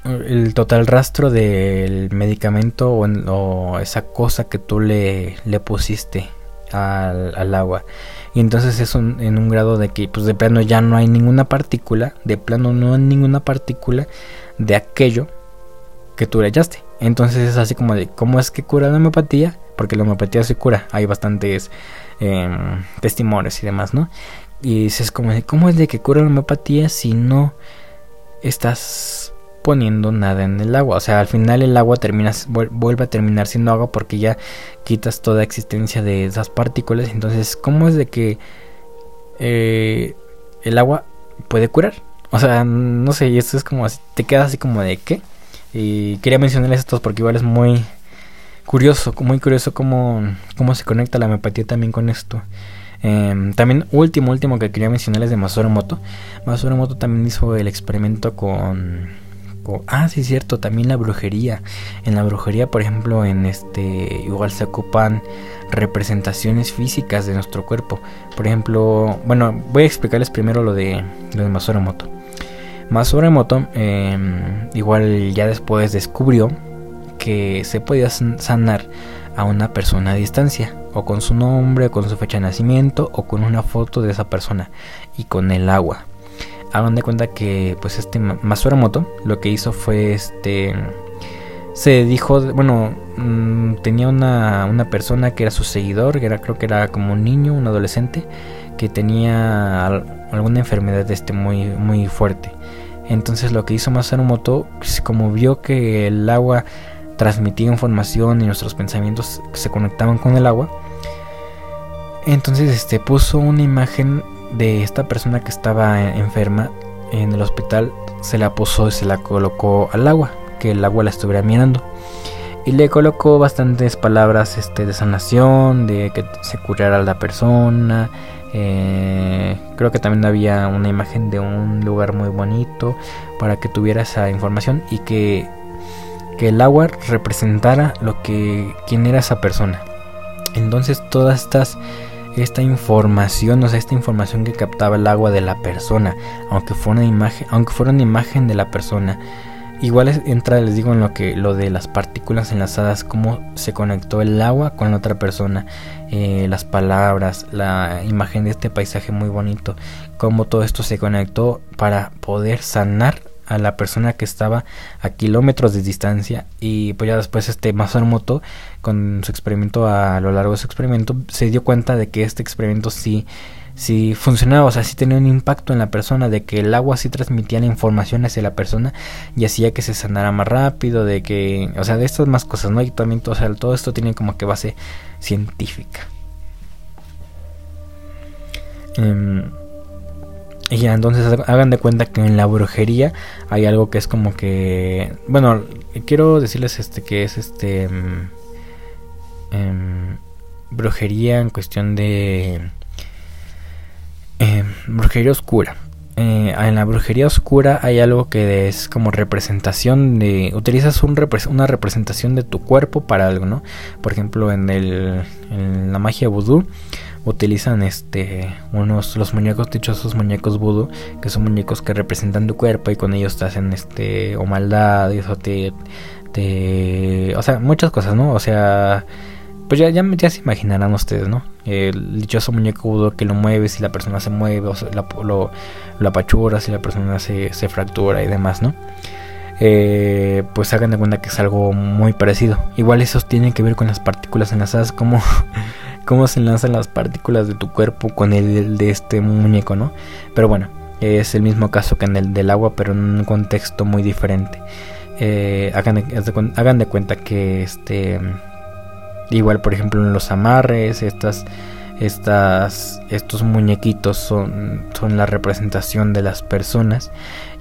S2: el total rastro del medicamento o, esa cosa que tú le, le pusiste al, al agua y entonces es en un grado de que pues de plano ya no hay ninguna partícula, de plano no hay ninguna partícula de aquello que tú le. Entonces es así como de cómo es que cura la homeopatía, porque la homeopatía se cura, hay bastantes em, testimonios y demás, ¿no? Y es como de cómo es de que cura la homeopatía si no estás poniendo nada en el agua. O sea, al final el agua termina, vuelve a terminar siendo agua porque ya quitas toda existencia de esas partículas. Entonces, ¿cómo es de que eh, el agua puede curar? O sea, no sé, y esto es como te quedas así como de qué. Y quería mencionarles esto porque igual es muy curioso, muy curioso cómo, cómo se conecta la homeopatía también con esto. Em, también último, último que quería mencionarles de Masaru Moto. Moto también hizo el experimento con Ah, sí, cierto, también la brujería. En la brujería, por ejemplo, en este igual se ocupan representaciones físicas de nuestro cuerpo. Por ejemplo, bueno, voy a explicarles primero lo de lo de em, igual ya después descubrió que se podía sanar a una persona a distancia, o con su nombre, o con su fecha de nacimiento, o con una foto de esa persona, y con el agua hagan de cuenta que pues este Masuramoto lo que hizo fue este se dijo bueno mm, tenía una, una, persona que era su seguidor que era creo que era como un niño un adolescente que tenía alguna enfermedad este muy muy fuerte. Entonces lo que hizo Masuramoto pues, como vio que el agua transmitía información y nuestros pensamientos se conectaban con el agua entonces este puso una imagen de esta persona que estaba enferma en el hospital se la posó y se la colocó al agua, que el agua la estuviera mirando. Y le colocó bastantes palabras este, de sanación, de que se curara la persona. Eh, creo que también había una imagen de un lugar muy bonito para que tuviera esa información y que, que el agua representara lo que quién era esa persona. Entonces todas estas esta información, o sea, esta información que captaba el agua de la persona, aunque fuera una imagen, aunque fuera una imagen de la persona. Igual entra, les digo, en lo que lo de las partículas enlazadas, cómo se conectó el agua con la otra persona, eh, las palabras, la imagen de este paisaje muy bonito, cómo todo esto se conectó para poder sanar a la persona que estaba a kilómetros de distancia y pues ya después este Masaru con su experimento a lo largo de su experimento se dio cuenta de que este experimento sí si funcionaba, o sea, si tenía un impacto en la persona, de que el agua sí transmitía la información hacia la persona y hacía que se sanara más rápido, de que, o sea, de estas más cosas, ¿no? Y también, o sea, todo esto tiene como que base científica. Em, y ya, entonces hagan de cuenta que en la brujería hay algo que es como que, bueno, quiero decirles este que es este em, em, brujería en cuestión de eh, brujería oscura. Eh, en la brujería oscura hay algo que es como representación de utilizas un una representación de tu cuerpo para algo no por ejemplo en, el, en la magia vudú utilizan este unos los muñecos dichosos muñecos vudú que son muñecos que representan tu cuerpo y con ellos te hacen este o maldades o te, te o sea muchas cosas no o sea pues ya, ya, se imaginarán ustedes, ¿no? El dichoso muñeco que lo mueve si la persona se mueve, o lo, lo, apachura si la persona se, se fractura y demás, ¿no? Eh, pues hagan de cuenta que es algo muy parecido. Igual eso tiene que ver con las partículas enlazadas, como cómo se enlazan las partículas de tu cuerpo con el de este muñeco, ¿no? Pero bueno, es el mismo caso que en el del agua, pero en un contexto muy diferente. Eh, hagan, de, hagan de cuenta que este Igual, por ejemplo, en los amarres, estas, estas, estos muñequitos son, son la representación de las personas.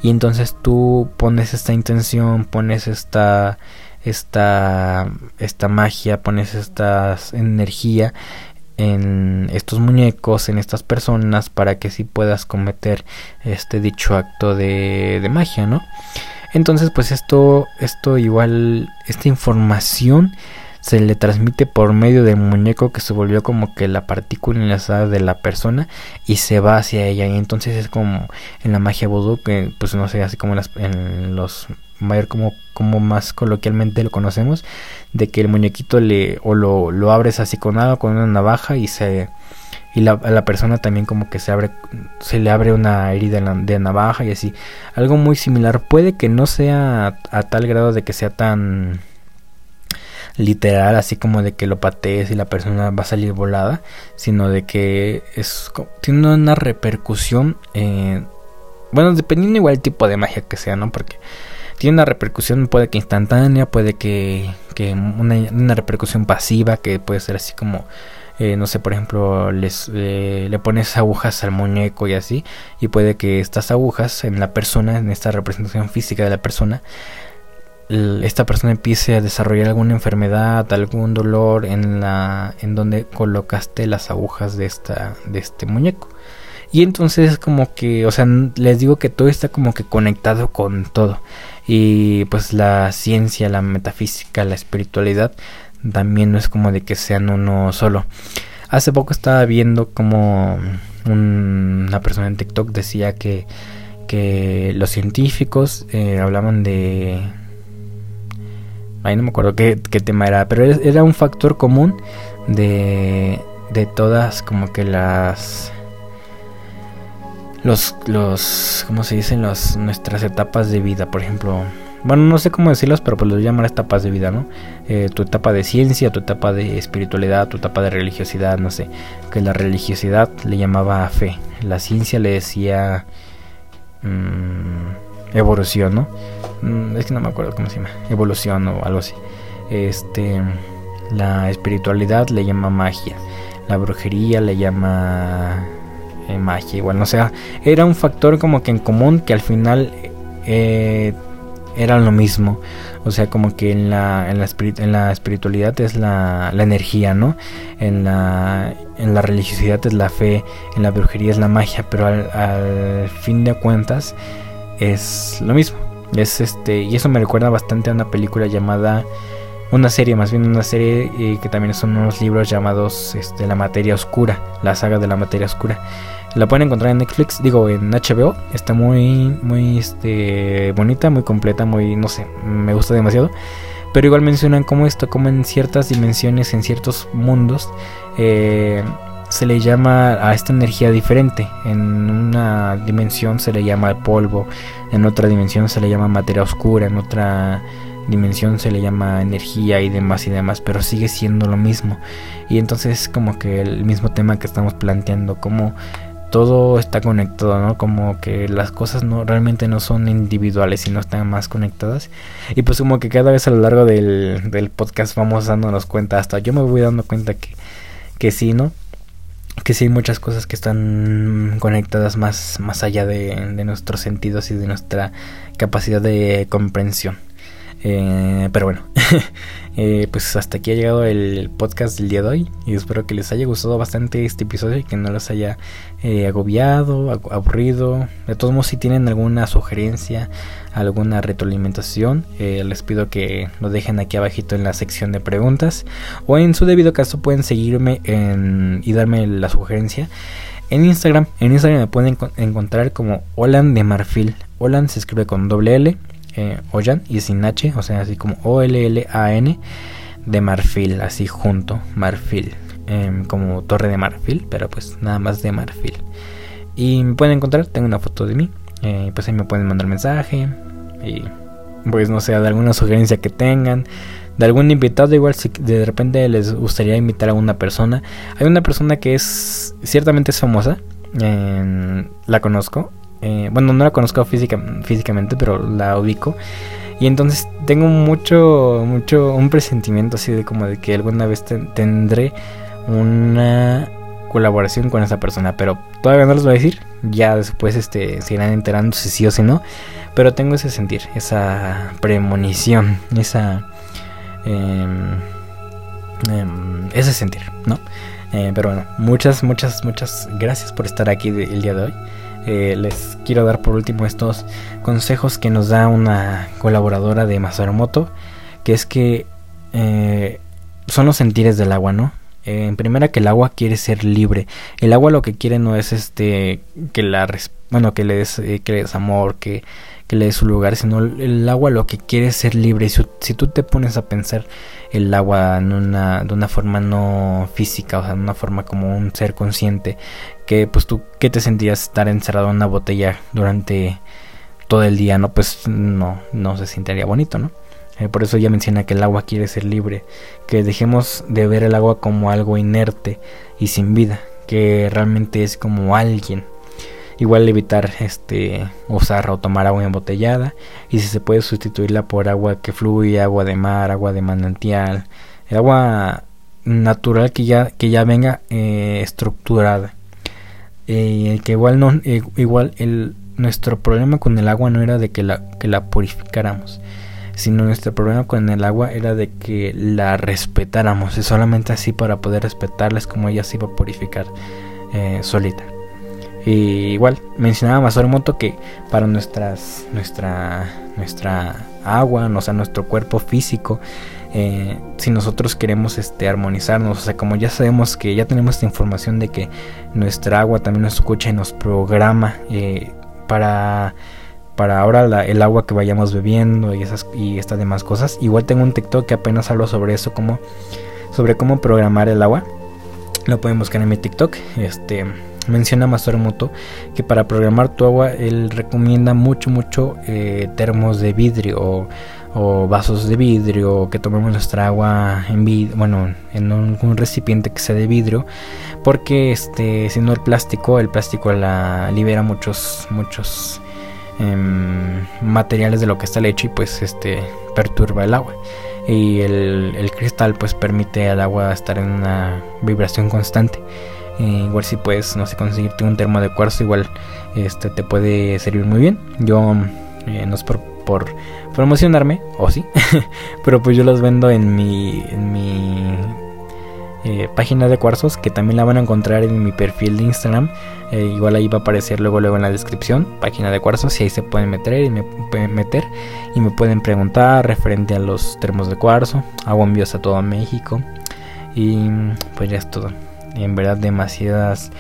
S2: Y entonces tú pones esta intención, pones esta, esta, esta magia, pones esta energía en estos muñecos, en estas personas, para que sí puedas cometer este dicho acto de, de magia, ¿no? Entonces, pues esto, esto igual, esta información se le transmite por medio del muñeco que se volvió como que la partícula enlazada de la persona y se va hacia ella y entonces es como en la magia vudú que pues no sé así como en los mayor como como más coloquialmente lo conocemos de que el muñequito le o lo, lo abres así con algo con una navaja y se y la, la persona también como que se abre se le abre una herida de navaja y así algo muy similar puede que no sea a tal grado de que sea tan literal, así como de que lo patees y la persona va a salir volada, sino de que es tiene una repercusión, eh, bueno, dependiendo igual el tipo de magia que sea, ¿no? Porque tiene una repercusión, puede que instantánea, puede que, que una, repercusión pasiva, que puede ser así como, eh, no sé, por ejemplo, les, eh, le pones agujas al muñeco y así, y puede que estas agujas en la persona, en esta representación física de la persona, esta persona empiece a desarrollar alguna enfermedad, algún dolor en la en donde colocaste las agujas de esta de este muñeco. Y entonces como que, o sea, les digo que todo está como que conectado con todo. Y pues la ciencia, la metafísica, la espiritualidad también no es como de que sean uno solo. Hace poco estaba viendo como una persona en TikTok decía que, que los científicos eh, hablaban de ahí no me acuerdo qué, tema era, pero era un factor común de, de todas como que las los los cómo se dicen los nuestras etapas de vida por ejemplo bueno no sé cómo decirlos pero pues los llamar etapas de vida no eh, tu etapa de ciencia tu etapa de espiritualidad tu etapa de religiosidad no sé que la religiosidad le llamaba fe la ciencia le decía mmm, evolución no Mm, es que no me acuerdo cómo se llama, evolución o algo así. Este, la espiritualidad le llama magia, la brujería le llama eh, magia, igual, no sea, era un factor como que en común que al final eh, era lo mismo. O sea, como que en la, en la, en la espiritualidad es la, la, energía, ¿no? En la, en la religiosidad es la fe, en la brujería es la magia, pero al, al fin de cuentas es lo mismo. Es este, y eso me recuerda bastante a una película llamada, una serie, más bien una serie eh, que también son unos libros llamados este, La Materia Oscura, la saga de la Materia Oscura. La pueden encontrar en Netflix, digo en HBO, está muy, muy este, bonita, muy completa, muy, no sé, me gusta demasiado. Pero igual mencionan como esto, como en ciertas dimensiones, en ciertos mundos, eh, se le llama a esta energía diferente. En una dimensión se le llama polvo, en otra dimensión se le llama materia oscura, en otra dimensión se le llama energía y demás y demás, pero sigue siendo lo mismo. Y entonces como que el mismo tema que estamos planteando, como todo está conectado, ¿no? Como que las cosas no realmente no son individuales, sino están más conectadas. Y pues como que cada vez a lo largo del, del podcast vamos dándonos cuenta, hasta yo me voy dando cuenta que, que sí, ¿no? Que sí hay muchas cosas que están conectadas más, más allá de, de nuestros sentidos y de nuestra capacidad de comprensión. Eh, pero bueno, eh, pues hasta aquí ha llegado el podcast del día de hoy y espero que les haya gustado bastante este episodio y que no los haya eh, agobiado, aburrido. De todos modos, si tienen alguna sugerencia, alguna retroalimentación, les pido que lo dejen aquí abajito en la sección de preguntas o en su debido caso pueden seguirme y darme la sugerencia. En Instagram, en Instagram me pueden encontrar como Olan de Marfil. Olan se escribe con doble L eh, Oyan y sin H, o sea, así como O-L-L-A-N de marfil, así junto, marfil, em, como torre de marfil, pero pues nada más de marfil. Y me pueden encontrar, tengo una foto de mí, eh, pues ahí me pueden mandar mensaje y pues no sé, de alguna sugerencia que tengan, de algún invitado, igual si de repente les gustaría invitar a una persona. Hay una persona que es, ciertamente es famosa, la conozco, eh, bueno, no la conozco físicamente, pero la ubico. Y entonces tengo mucho, mucho, un presentimiento así de como de que alguna vez tendré una colaboración con esa persona. Pero todavía no les voy a decir. Ya después este, se irán enterando si sí o si no. Pero tengo ese sentir, esa premonición, esa... Em, em, ese sentir, ¿no? Eh, pero bueno, muchas, muchas, muchas gracias por estar aquí el día de hoy. Eh, les quiero dar por último estos consejos que nos da una colaboradora de Masaromoto, que es que eh, son los sentires del agua, ¿no? Eh, en primera que el agua quiere ser libre. El agua lo que quiere no es este que la bueno que le des que le des amor, que, que le des su lugar, sino el agua lo que quiere es ser libre. Y si, tú te pones a pensar el agua en una, de una forma no física, o sea, de una forma como un ser consciente, que pues tú, ¿qué te sentías estar encerrado en una botella durante todo el día? No, pues no, no se sentiría bonito, ¿no? Eh, por eso ella menciona que el agua quiere ser libre, que dejemos de ver el agua como algo inerte y sin vida, que realmente es como alguien. Igual evitar este usar o tomar agua embotellada. Y si se puede sustituirla por agua que fluye, agua de mar, agua de manantial, agua natural que ya que ya venga eh, estructurada. Eh, que igual no eh, igual el nuestro problema con el agua no era de que la que la purificáramos sino nuestro problema con el agua era de que la respetáramos. Y solamente así para poder respetarla es como ella se iba a purificar solita y igual mencionaba Moto que para nuestras nuestra nuestra agua o sea nuestro cuerpo físico eh, si nosotros queremos este, armonizarnos, o sea, como ya sabemos que ya tenemos esta información de que nuestra agua también nos escucha y nos programa eh, para, para ahora el agua que vayamos bebiendo y, esas, y estas demás cosas. Igual tengo un TikTok que apenas hablo sobre eso, como, sobre cómo programar el agua. Lo pueden buscar en mi TikTok. Este menciona Moto que para programar tu agua él recomienda mucho mucho eh, termos de vidrio o vasos de vidrio, que tomemos nuestra agua en bueno, en un, recipiente que sea de vidrio, porque este, si no el plástico, el plástico la libera muchos, muchos em, materiales de lo que está hecho y pues este perturba el agua. Y el, el cristal pues permite al agua estar en una vibración constante. Eh, igual si puedes, no sé, conseguirte un termo de cuarzo, igual este te puede servir muy bien. Yo eh, no es por por promocionarme, o sí, pero pues yo los vendo en mi, en mi eh, página de cuarzos, que también la van a encontrar en mi perfil de Instagram. Eh, igual ahí va a aparecer luego, luego en la descripción, página de cuarzos, y ahí se pueden meter y me pueden meter y me pueden preguntar referente a los termos de cuarzo. Hago envíos a todo México y pues ya es todo. En verdad demasiadas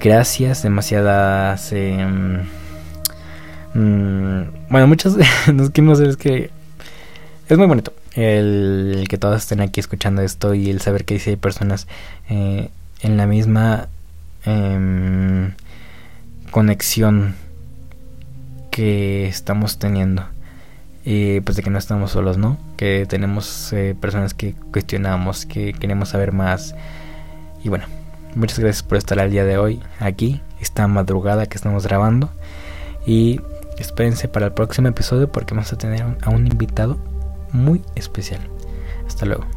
S2: gracias, demasiadas... Em, Mm, bueno, muchos. no quiero es que. Es muy bonito el, que todos estén aquí escuchando esto y el saber que hay personas eh, en la misma em, conexión que estamos teniendo. eh, pues de que no estamos solos, ¿no? Que tenemos eh, personas que cuestionamos, que queremos saber más. Y bueno, muchas gracias por estar al día de hoy aquí, esta madrugada que estamos grabando. Y espérense para el próximo episodio porque vamos a tener a un invitado muy especial. Hasta luego.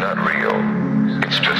S3: not real. It's just